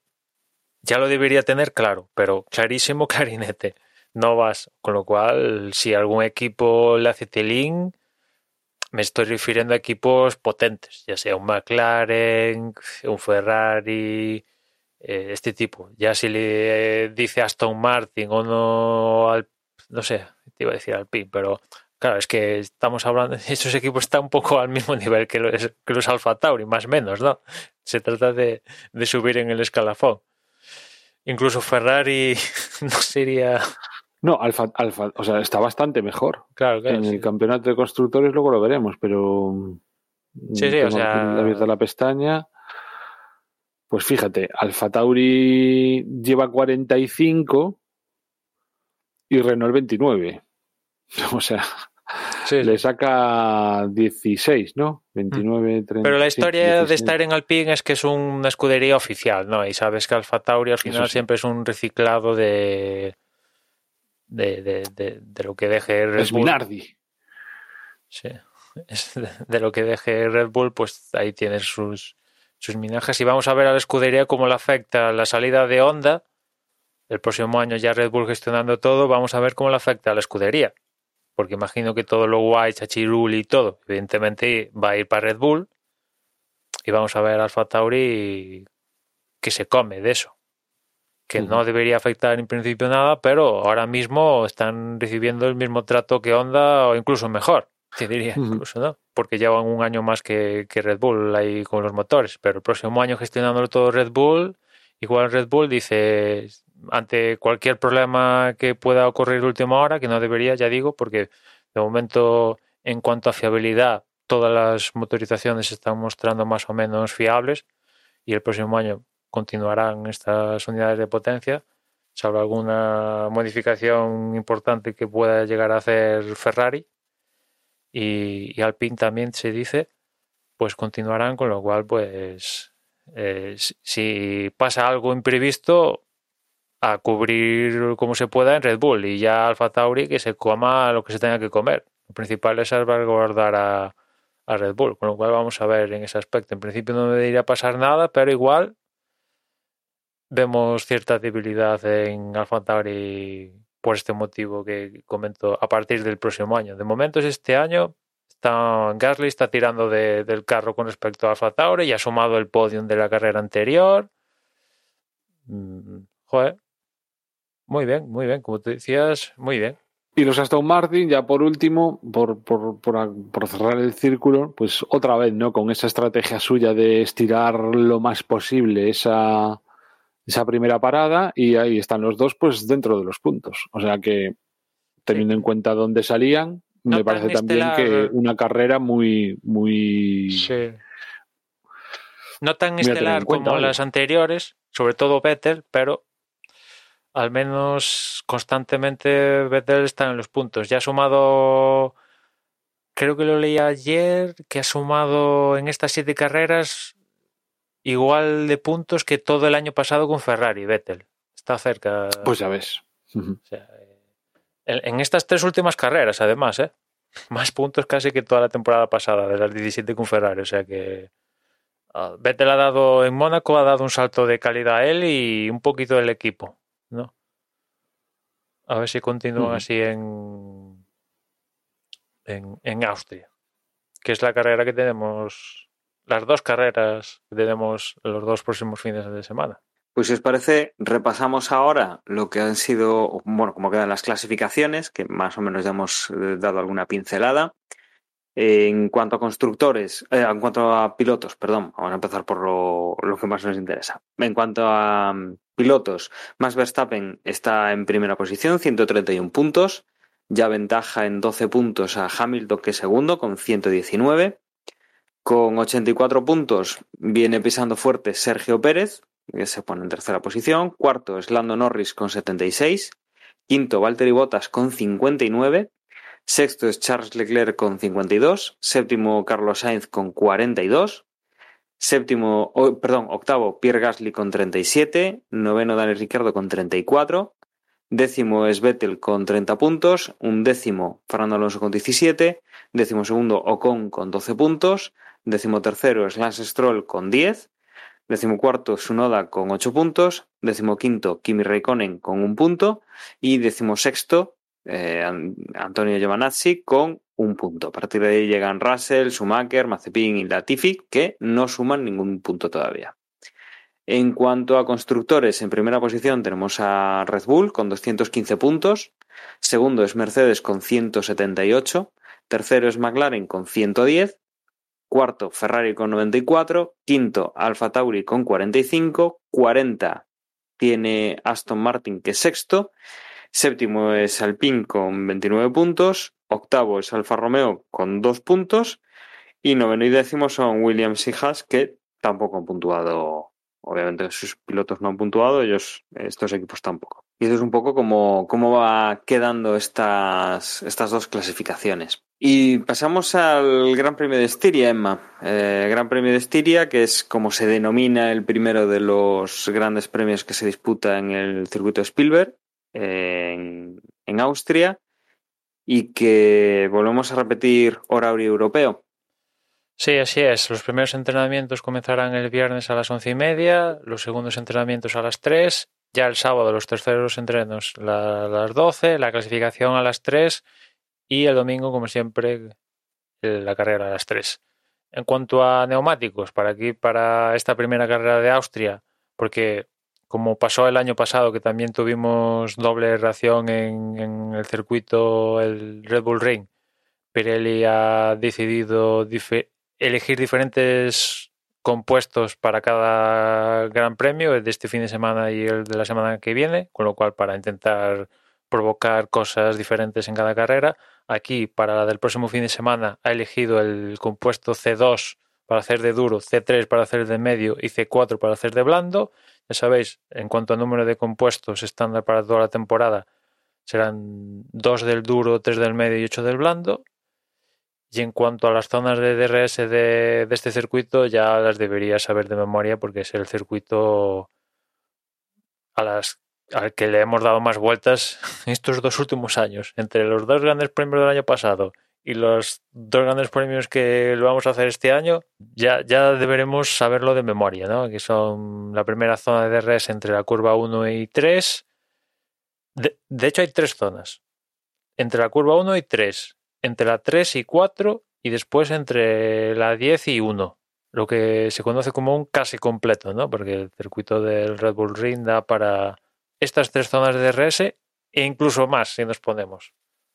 ya lo debería tener claro, pero clarísimo, clarinete. No vas. Con lo cual, si algún equipo le hace tilín, me estoy refiriendo a equipos potentes, ya sea un McLaren, un Ferrari, eh, este tipo. Ya si le dice Aston Martin o no al, no sé, te iba a decir Alpine, pero claro, es que estamos hablando, esos equipos están un poco al mismo nivel que los, que los Alfa Tauri, más o menos, ¿no? Se trata de, de subir en el escalafón. Incluso Ferrari no sería, No, Alfa, Alfa, o sea, está bastante mejor. claro, claro, en sí. el campeonato de constructores luego lo veremos, pero Sí, sí, tengo o sea- abierta la pestaña. Pues fíjate, Alfa Tauri lleva 45 y Renault 29. O sea, Sí, sí. le saca 16, ¿no? 29, 30. Pero la sí, historia de 16. estar en Alpine es que es una escudería oficial, ¿no? Y sabes que Alfa Tauri al final sí. siempre es un reciclado de de, de, de, de lo que deje Red Es Bull. Minardi. Sí. Es de, lo que deje Red Bull, pues ahí tienes sus, sus minajes. Y vamos a ver a la escudería cómo le afecta la salida de Honda. El próximo año ya Red Bull gestionando todo, vamos a ver cómo le afecta a la escudería. Porque imagino que todo lo guay, Chachirul y todo, evidentemente va a ir para Red Bull. Y vamos a ver Alfa Tauri que se come de eso. Que Ujú. no debería afectar en principio nada, pero ahora mismo están recibiendo el mismo trato que Honda o incluso mejor. Te diría, incluso, ¿no? Porque llevan un año más que, que Red Bull ahí con los motores. Pero el próximo año gestionándolo todo Red Bull, igual Red Bull dice, ante cualquier problema que pueda ocurrir de última hora, que no debería, ya digo, porque de momento, en cuanto a fiabilidad, todas las motorizaciones se están mostrando más o menos fiables y el próximo año continuarán estas unidades de potencia, salvo alguna modificación importante que pueda llegar a hacer Ferrari y, y Alpine también se dice, pues continuarán, con lo cual, pues, eh, si- pasa algo imprevisto, a cubrir como se pueda en Red Bull y ya Alfa Tauri que se coma lo que se tenga que comer. Lo principal es salvaguardar a, a Red Bull, con lo cual vamos a ver en ese aspecto. En principio no debería pasar nada, pero igual vemos cierta debilidad en Alfa Tauri por este motivo que comento a partir del próximo año. De momento es este año. Está, Gasly está tirando de- del carro con respecto a Alfa Tauri y ha sumado el podium de la carrera anterior. Mm, Joder. Muy bien, muy bien. Como te decías, muy bien. Y los Aston Martin, ya por último, por, por, por cerrar el círculo, pues otra vez, ¿no? Con esa estrategia suya de estirar lo más posible esa, esa primera parada y ahí están los dos, pues dentro de los puntos. O sea que, teniendo en cuenta dónde salían, No me parece también estelar. que una carrera muy, muy... No tan estelar cuenta, como las anteriores, sobre todo Vettel, pero al menos constantemente Vettel está en los puntos. Ya ha sumado creo que lo leí ayer, que ha sumado en estas siete carreras igual de puntos que todo el año pasado con Ferrari, Vettel. Está cerca. Pues ya ves. O sea, eh, en, en estas tres últimas carreras, además, ¿eh? Más puntos casi que toda la temporada pasada, de las 17 con Ferrari. O sea que ah, Vettel ha dado en Mónaco, ha dado un salto de calidad a él y un poquito del equipo, ¿no? A ver si continúan así en, en, en Austria, que es la carrera que tenemos, las dos carreras que tenemos los dos próximos fines de semana. Pues si os parece, repasamos ahora lo que han sido, bueno, como quedan las clasificaciones, que más o menos ya hemos eh, dado alguna pincelada. En cuanto a constructores, eh, en cuanto a pilotos, perdón, vamos a empezar por lo, lo que más nos interesa. En cuanto a mm, pilotos, Max Verstappen está en primera posición, 131 puntos, ya ventaja en 12 puntos a Hamilton, que es segundo, con 119. Con 84 puntos viene pisando fuerte Sergio Pérez, que se pone en tercera posición. Cuarto es Lando Norris con 76. Quinto, Valtteri Bottas con 59. Sexto es Charles Leclerc con 52. Séptimo, Carlos Sainz con 42. Séptimo, perdón, octavo, Pierre Gasly con 37. Noveno, Daniel Ricciardo con 34. Décimo es Vettel con 30 puntos. Un décimo, Fernando Alonso con 17. Décimo segundo, Ocon con 12 puntos. Décimo tercero es Lance Stroll con 10. Décimo cuarto, Sunoda con 8 puntos. Décimo quinto, Kimi Raikkonen con un punto. Y décimo sexto, eh, Antonio Giovanazzi con un punto. A partir de ahí llegan Russell, Schumacher, Mazepin y Latifi, que no suman ningún punto todavía. En cuanto a constructores, en primera posición tenemos a Red Bull con 215 puntos. Segundo es Mercedes con 178. Tercero es McLaren con 110. Cuarto, Ferrari con 94. Quinto, Alfa Tauri con 45. 40 tiene Aston Martin, que es sexto. Séptimo es Alpine con 29 puntos. Octavo es Alfa Romeo con 2 puntos. Y noveno y décimo son Williams y Haas, que tampoco han puntuado. Obviamente sus pilotos no han puntuado, ellos, estos equipos tampoco. Y eso es un poco cómo va quedando estas, estas dos clasificaciones. Y pasamos al Gran Premio de Estiria, Emma. Eh, Gran Premio de Estiria, que es como se denomina el primero de los grandes premios que se disputa en el circuito de Spielberg, en, en Austria, y que volvemos a repetir horario europeo. Sí, así es. Los primeros entrenamientos comenzarán el viernes a las once y media, los segundos entrenamientos a las tres, ya el sábado los terceros entrenos a las doce, la clasificación a las tres y el domingo, como siempre, la carrera a las tres. En cuanto a neumáticos, para aquí, para esta primera carrera de Austria, porque como pasó el año pasado, que también tuvimos doble ración en, el circuito, el Red Bull Ring, Pirelli ha decidido elegir diferentes compuestos para cada gran premio, el de este fin de semana y el de la semana que viene, con lo cual para intentar provocar cosas diferentes en cada carrera. Aquí, para la del próximo fin de semana, ha elegido el compuesto C2 para hacer de duro, C3 para hacer de medio y C4 para hacer de blando. Ya sabéis, en cuanto a número de compuestos estándar para toda la temporada, serán 2 del duro, 3 del medio y 8 del blando. Y en cuanto a las zonas de DRS de, este circuito, ya las deberías saber de memoria porque es el circuito al que le hemos dado más vueltas estos dos últimos años. Entre los dos grandes premios del año pasado y los dos grandes premios que lo vamos a hacer este año, ya, ya deberemos saberlo de memoria, ¿no? Que son la primera zona de DRS entre la curva 1 y 3. De, de hecho, hay tres zonas. Entre la curva 1 y 3 entre la 3 y 4 y después entre la 10 y 1, lo que se conoce como un casi completo, ¿no? Porque el circuito del Red Bull Ring da para estas tres zonas de DRS e incluso más si nos ponemos.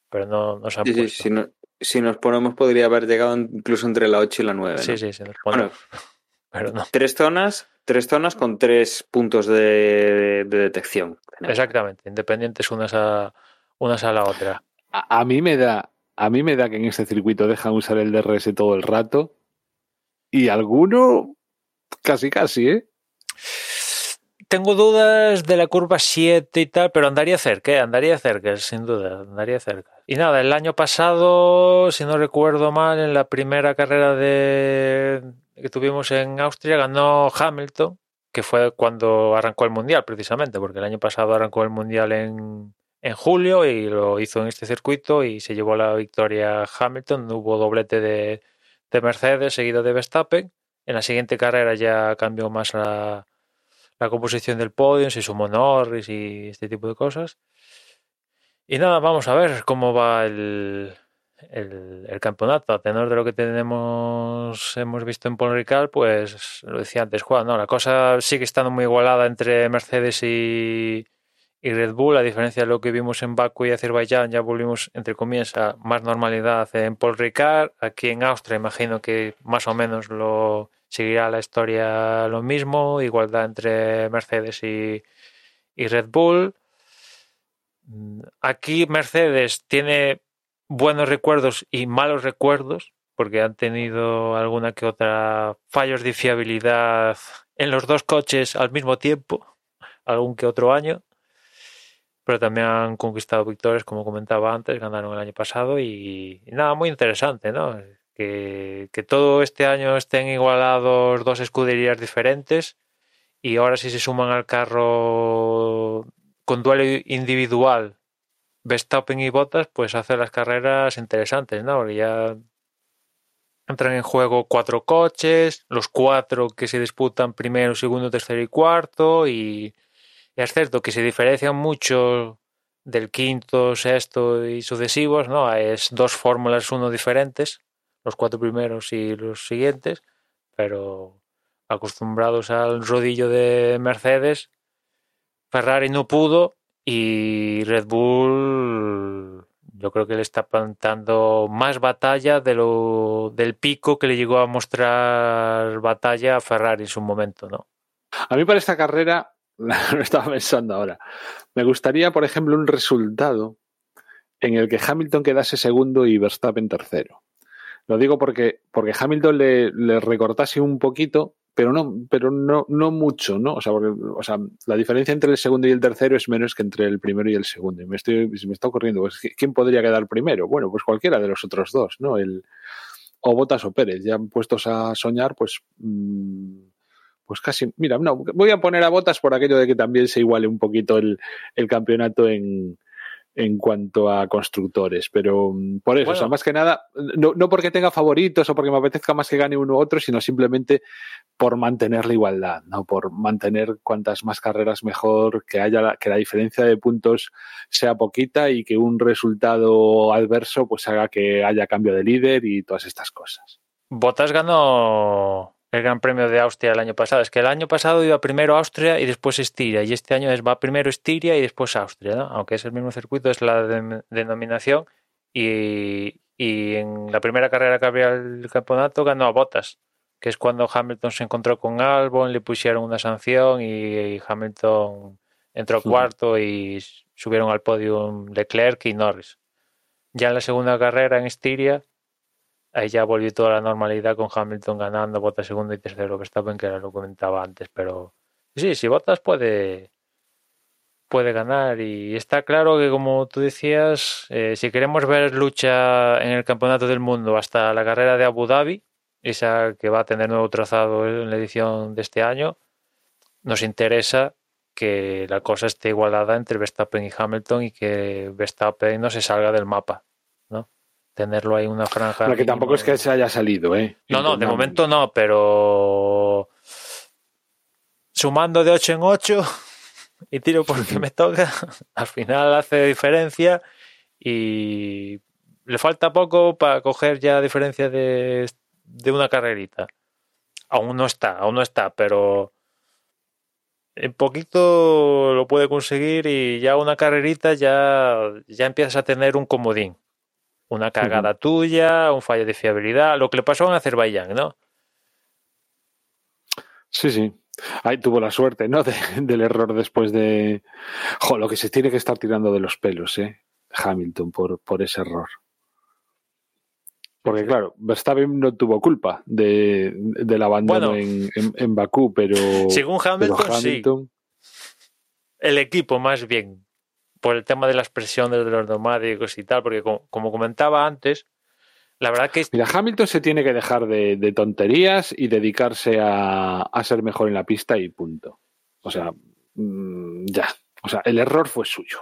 Pero no nos han sí, puesto. Sí, si, no, si, nos ponemos podría haber llegado incluso entre la 8 y la 9. Sí, ¿no? sí, si nos ponemos. Bueno, pero no. Tres zonas, tres zonas con tres puntos de, de detección. Exactamente, independientes unas a, unas a la otra. A, a mí me da a mí me da que en este circuito dejan usar el DRS todo el rato. Y alguno casi casi, ¿eh? Tengo dudas de la curva 7 y tal, pero andaría cerca, ¿eh? andaría cerca, sin duda, andaría cerca. Y nada, el año pasado, si no recuerdo mal, en la primera carrera de que tuvimos en Austria ganó Hamilton, que fue cuando arrancó el Mundial precisamente, porque el año pasado arrancó el Mundial en, en julio y lo hizo en este circuito y se llevó la victoria Hamilton, hubo doblete de, de Mercedes seguido de Verstappen. En la siguiente carrera ya cambió más la, la composición del podio, se sumó Norris y este tipo de cosas. Y nada, vamos a ver cómo va el, el, campeonato. A tenor de lo que tenemos hemos visto en Paul pues lo decía antes Juan, no, la cosa sigue estando muy igualada entre Mercedes y, y Red Bull, a diferencia de lo que vimos en Baku y Azerbaiyán, ya volvimos, entre comillas, a más normalidad en Paul Ricard. Aquí en Austria imagino que más o menos lo seguirá la historia lo mismo, igualdad entre Mercedes y, y Red Bull. Aquí Mercedes tiene buenos recuerdos y malos recuerdos, porque han tenido alguna que otra fallos de fiabilidad en los dos coches al mismo tiempo, algún que otro año, pero también han conquistado victorias, como comentaba antes, ganaron el año pasado y, nada, muy interesante, ¿no? Que, que, todo este año estén igualados dos escuderías diferentes y ahora si se suman al carro con duelo individual Verstappen y Bottas, pues hace las carreras interesantes, ¿no? Porque ya entran en juego cuatro coches, los cuatro que se disputan primero, segundo, tercero y cuarto, y es cierto que se diferencian mucho del quinto, sexto y sucesivos, ¿no? Es dos fórmulas uno diferentes, los cuatro primeros y los siguientes, pero acostumbrados al rodillo de Mercedes, Ferrari no pudo y Red Bull, yo creo que le está plantando más batalla de lo, del pico que le llegó a mostrar batalla a Ferrari en su momento, ¿no? A mí para esta carrera, lo estaba pensando ahora, me gustaría, por ejemplo, un resultado en el que Hamilton quedase segundo y Verstappen tercero. Lo digo porque, porque Hamilton le, le recortase un poquito pero no, pero no, no mucho, ¿no? O sea, porque, o sea, la diferencia entre el segundo y el tercero es menos que entre el primero y el segundo. Y me estoy, me está ocurriendo, pues, ¿quién podría quedar primero? Bueno, pues cualquiera de los otros dos, ¿no? El, o Botas o Pérez, ya puestos a soñar, pues, mmm, pues casi, mira, no, voy a poner a Botas por aquello de que también se iguale un poquito el, el campeonato en, en cuanto a constructores, pero mm, por eso, bueno. o sea, más que nada, no, no, porque tenga favoritos o porque me apetezca más que gane uno u otro, sino simplemente por mantener la igualdad, ¿no? Por mantener cuantas más carreras mejor, que haya la, que la diferencia de puntos sea poquita y que un resultado adverso pues haga que haya cambio de líder y todas estas cosas. Botas ganó el Gran Premio de Austria el año pasado. Es que el año pasado iba primero Austria y después Estiria, y este año es, va primero Estiria y después Austria, ¿no? aunque es el mismo circuito, es la de, denominación. Y, y, en la primera carrera que había el campeonato ganó a Bottas, que es cuando Hamilton se encontró con Albon, le pusieron una sanción y, y Hamilton entró cuarto y subieron al podio Leclerc y Norris. Ya en la segunda carrera en Estiria ahí ya volvió toda la normalidad con Hamilton ganando, Bottas segundo y tercero Verstappen, que lo comentaba antes, pero sí, si Bottas puede puede ganar y está claro que como tú decías, eh, si queremos ver lucha en el Campeonato del Mundo hasta la carrera de Abu Dhabi, esa que va a tener nuevo trazado en la edición de este año, nos interesa que la cosa esté igualada entre Verstappen y Hamilton y que Verstappen no se salga del mapa tenerlo ahí una franja. Que tampoco es que se haya salido, ¿eh? No, no, de momento no, pero sumando de 8 en 8 y tiro porque me toca, al final hace diferencia y le falta poco para coger ya diferencia de, de una carrerita. Aún no está, aún no está, pero en poquito lo puede conseguir y ya una carrerita ya, ya empiezas a tener un comodín una cagada uh -huh. tuya, un fallo de fiabilidad, lo que le pasó en Azerbaiyán, ¿no? Sí, sí. Ahí tuvo la suerte, ¿no? De, del error después de. Jo, lo que se tiene que estar tirando de los pelos, ¿eh? Hamilton por, por ese error. Porque, claro, Verstappen no tuvo culpa de, del abandono bueno, en, en, en, Bakú, pero. Según Hamilton, pero Hamilton... sí. El equipo, más bien. Por el tema de las presiones de los neumáticos y tal, porque como, como comentaba antes, la verdad que... Mira, Hamilton se tiene que dejar de, de tonterías y dedicarse a, a, ser mejor en la pista y punto. O sea, mmm, ya. O sea, el error fue suyo.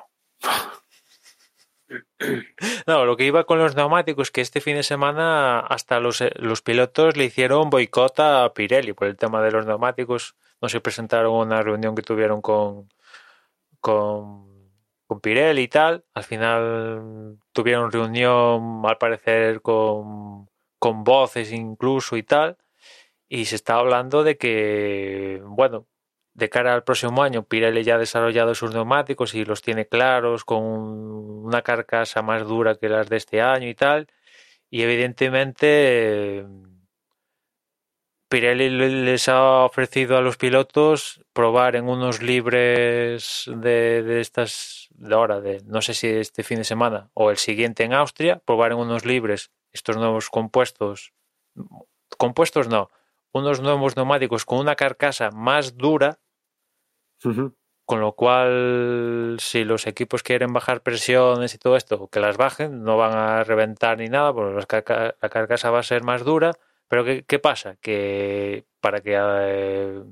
No, lo que iba con los neumáticos, que este fin de semana hasta los, los pilotos le hicieron boicot a Pirelli por el tema de los neumáticos. No se presentaron a una reunión que tuvieron con, con, con Pirelli y tal. Al final tuvieron reunión, al parecer, con, con voces incluso y tal. Y se está hablando de que, bueno, de cara al próximo año, Pirelli ya ha desarrollado sus neumáticos y los tiene claros con una carcasa más dura que las de este año y tal. Y evidentemente Pirelli les ha ofrecido a los pilotos probar en unos libres de, de estas de ahora, de no sé si este fin de semana o el siguiente en Austria, probar en unos libres estos nuevos compuestos. Compuestos no, unos nuevos neumáticos con una carcasa más dura Uh -huh. Con lo cual, si los equipos quieren bajar presiones y todo esto, que las bajen, no van a reventar ni nada, porque la, la carcasa va a ser más dura. Pero ¿qué, qué pasa? Que para que eh,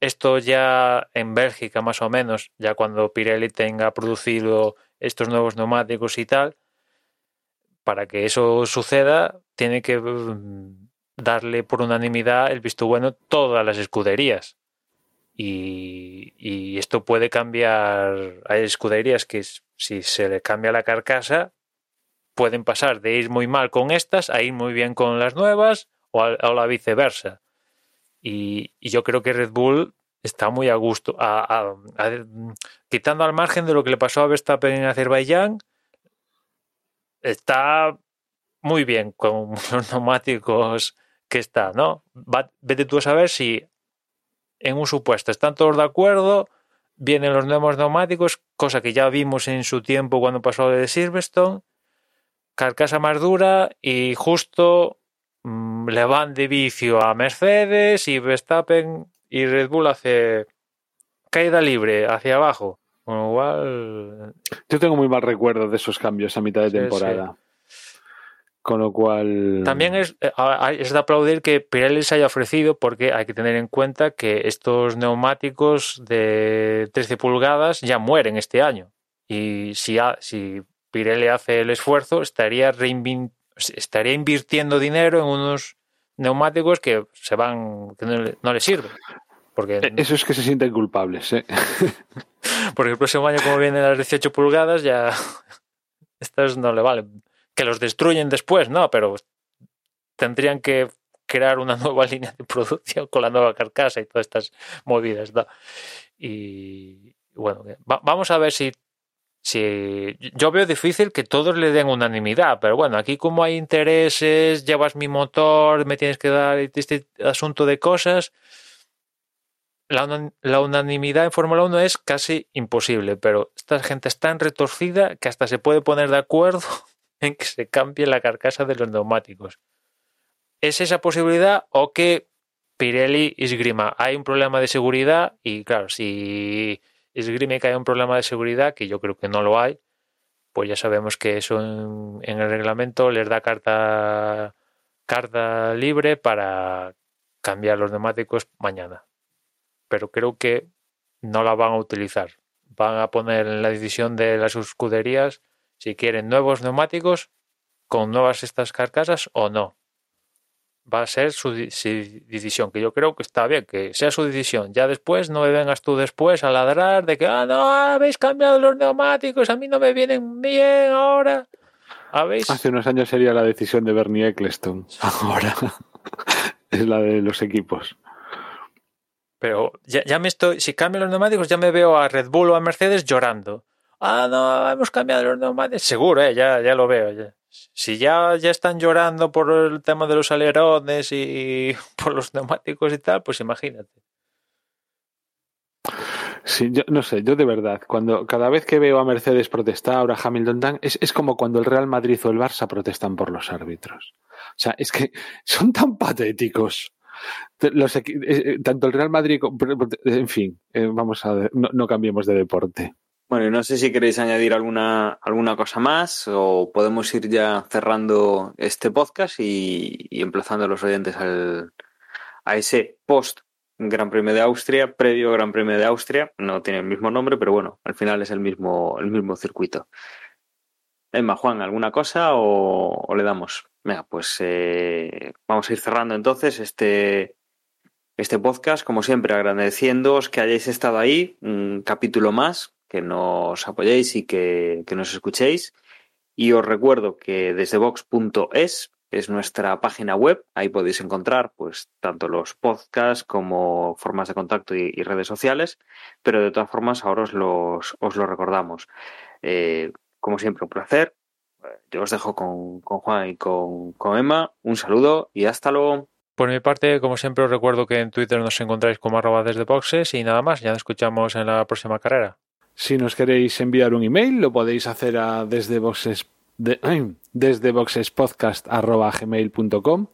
esto ya en Bélgica, más o menos, ya cuando Pirelli tenga producido estos nuevos neumáticos y tal, para que eso suceda, tiene que darle por unanimidad el visto bueno todas las escuderías. Y, esto puede cambiar. Hay escuderías que si se le cambia la carcasa pueden pasar de ir muy mal con estas a ir muy bien con las nuevas o, a, la viceversa. Y, yo creo que Red Bull está muy a gusto. A, quitando al margen de lo que le pasó a Verstappen en Azerbaiyán, está muy bien con los neumáticos que está, ¿no? Va, vete tú a saber si en un supuesto están todos de acuerdo, vienen los nuevos neumáticos, cosa que ya vimos en su tiempo cuando pasó de Silverstone, carcasa más dura y justo le van de vicio a Mercedes y Verstappen y Red Bull hace caída libre hacia abajo. Con lo cual... Yo tengo muy mal recuerdo de esos cambios a mitad de temporada. Sí, sí. Con lo cual. También es, eh, es, de aplaudir que Pirelli se haya ofrecido, porque hay que tener en cuenta que estos neumáticos de 13 pulgadas ya mueren este año. Y si, ha, si Pirelli hace el esfuerzo, estaría, estaría invirtiendo dinero en unos neumáticos que se van que no, le, no le sirven. Porque, Eso es que se sienten culpables. ¿eh? porque el próximo año, como vienen las 18 pulgadas, ya estas no le valen que los destruyen después, no, pero tendrían que crear una nueva línea de producción con la nueva carcasa y todas estas movidas. ¿no? Y bueno, va, vamos a ver si, si. Yo veo difícil que todos le den unanimidad, pero bueno, aquí como hay intereses, llevas mi motor, me tienes que dar este asunto de cosas. La, la, unanimidad en Fórmula 1 es casi imposible, pero esta gente es tan retorcida que hasta se puede poner de acuerdo en que se cambie la carcasa de los neumáticos. ¿Es esa posibilidad o que Pirelli esgrima? Hay un problema de seguridad y claro, si esgrime que hay un problema de seguridad, que yo creo que no lo hay, pues ya sabemos que eso en, en el reglamento les da carta, carta libre para cambiar los neumáticos mañana. Pero creo que no la van a utilizar. Van a poner en la decisión de las escuderías si quieren nuevos neumáticos con nuevas estas carcasas o no. Va a ser su, decisión, que yo creo que está bien, que sea su decisión. Ya después no me vengas tú después a ladrar de que, ah, no, habéis cambiado los neumáticos, a mí no me vienen bien ahora. ¿Habéis? Hace unos años sería la decisión de Bernie Eccleston. Ahora es la de los equipos. Pero ya, ya me estoy, si cambian los neumáticos, ya me veo a Red Bull o a Mercedes llorando ah, no, hemos cambiado los neumáticos. Seguro, eh, ya, ya lo veo. Ya. Si ya, ya están llorando por el tema de los alerones y por los neumáticos y tal, pues imagínate. Sí, yo no sé, yo de verdad, cuando cada vez que veo a Mercedes protestar, ahora Hamilton Dan, es, es como cuando el Real Madrid o el Barça protestan por los árbitros. O sea, es que son tan patéticos. Los, eh, tanto el Real Madrid, en fin, eh, vamos a no, no cambiemos de deporte. Bueno, y no sé si queréis añadir alguna, alguna cosa más o podemos ir ya cerrando este podcast y, emplazando a los oyentes al, a ese post Gran Premio de Austria, previo Gran Premio de Austria. No tiene el mismo nombre, pero bueno, al final es el mismo, el mismo circuito. Emma, Juan, ¿alguna cosa o, o le damos? Venga, pues eh, vamos a ir cerrando entonces este, este podcast, como siempre, agradeciéndoos que hayáis estado ahí, un capítulo más, que nos apoyéis y que, que nos escuchéis. Y os recuerdo que desde vox.es es nuestra página web, ahí podéis encontrar pues tanto los podcasts como formas de contacto y, redes sociales, pero de todas formas ahora os los, os lo recordamos. Eh, como siempre, un placer. Yo os dejo con, con Juan y con, con Emma. Un saludo y hasta luego. Por mi parte, como siempre, os recuerdo que en Twitter nos encontráis como arroba desde boxes y nada más, ya nos escuchamos en la próxima carrera. Si nos queréis enviar un email, lo podéis hacer a desde boxes de, desde boxespodcast.gmail.com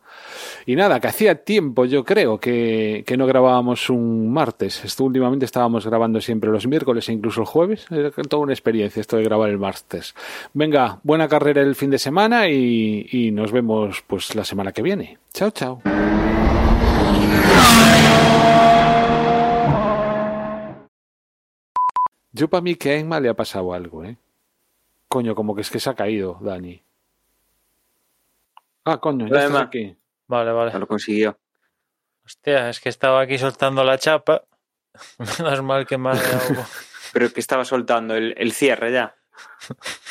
y nada, que hacía tiempo yo creo que, que, no grabábamos un martes. Últimamente estábamos grabando siempre los miércoles e incluso el jueves. Era toda una experiencia esto de grabar el martes. Venga, buena carrera el fin de semana y, y nos vemos pues la semana que viene. Chao, chao. Yo para mí que a Emma le ha pasado algo, ¿eh? Coño, como que es que se ha caído, Dani. Ah, coño, ya estás aquí. Vale, vale. Ya lo consiguió. Hostia, es que estaba aquí soltando la chapa. Menos mal que dado... Pero que estaba soltando el, el cierre ya.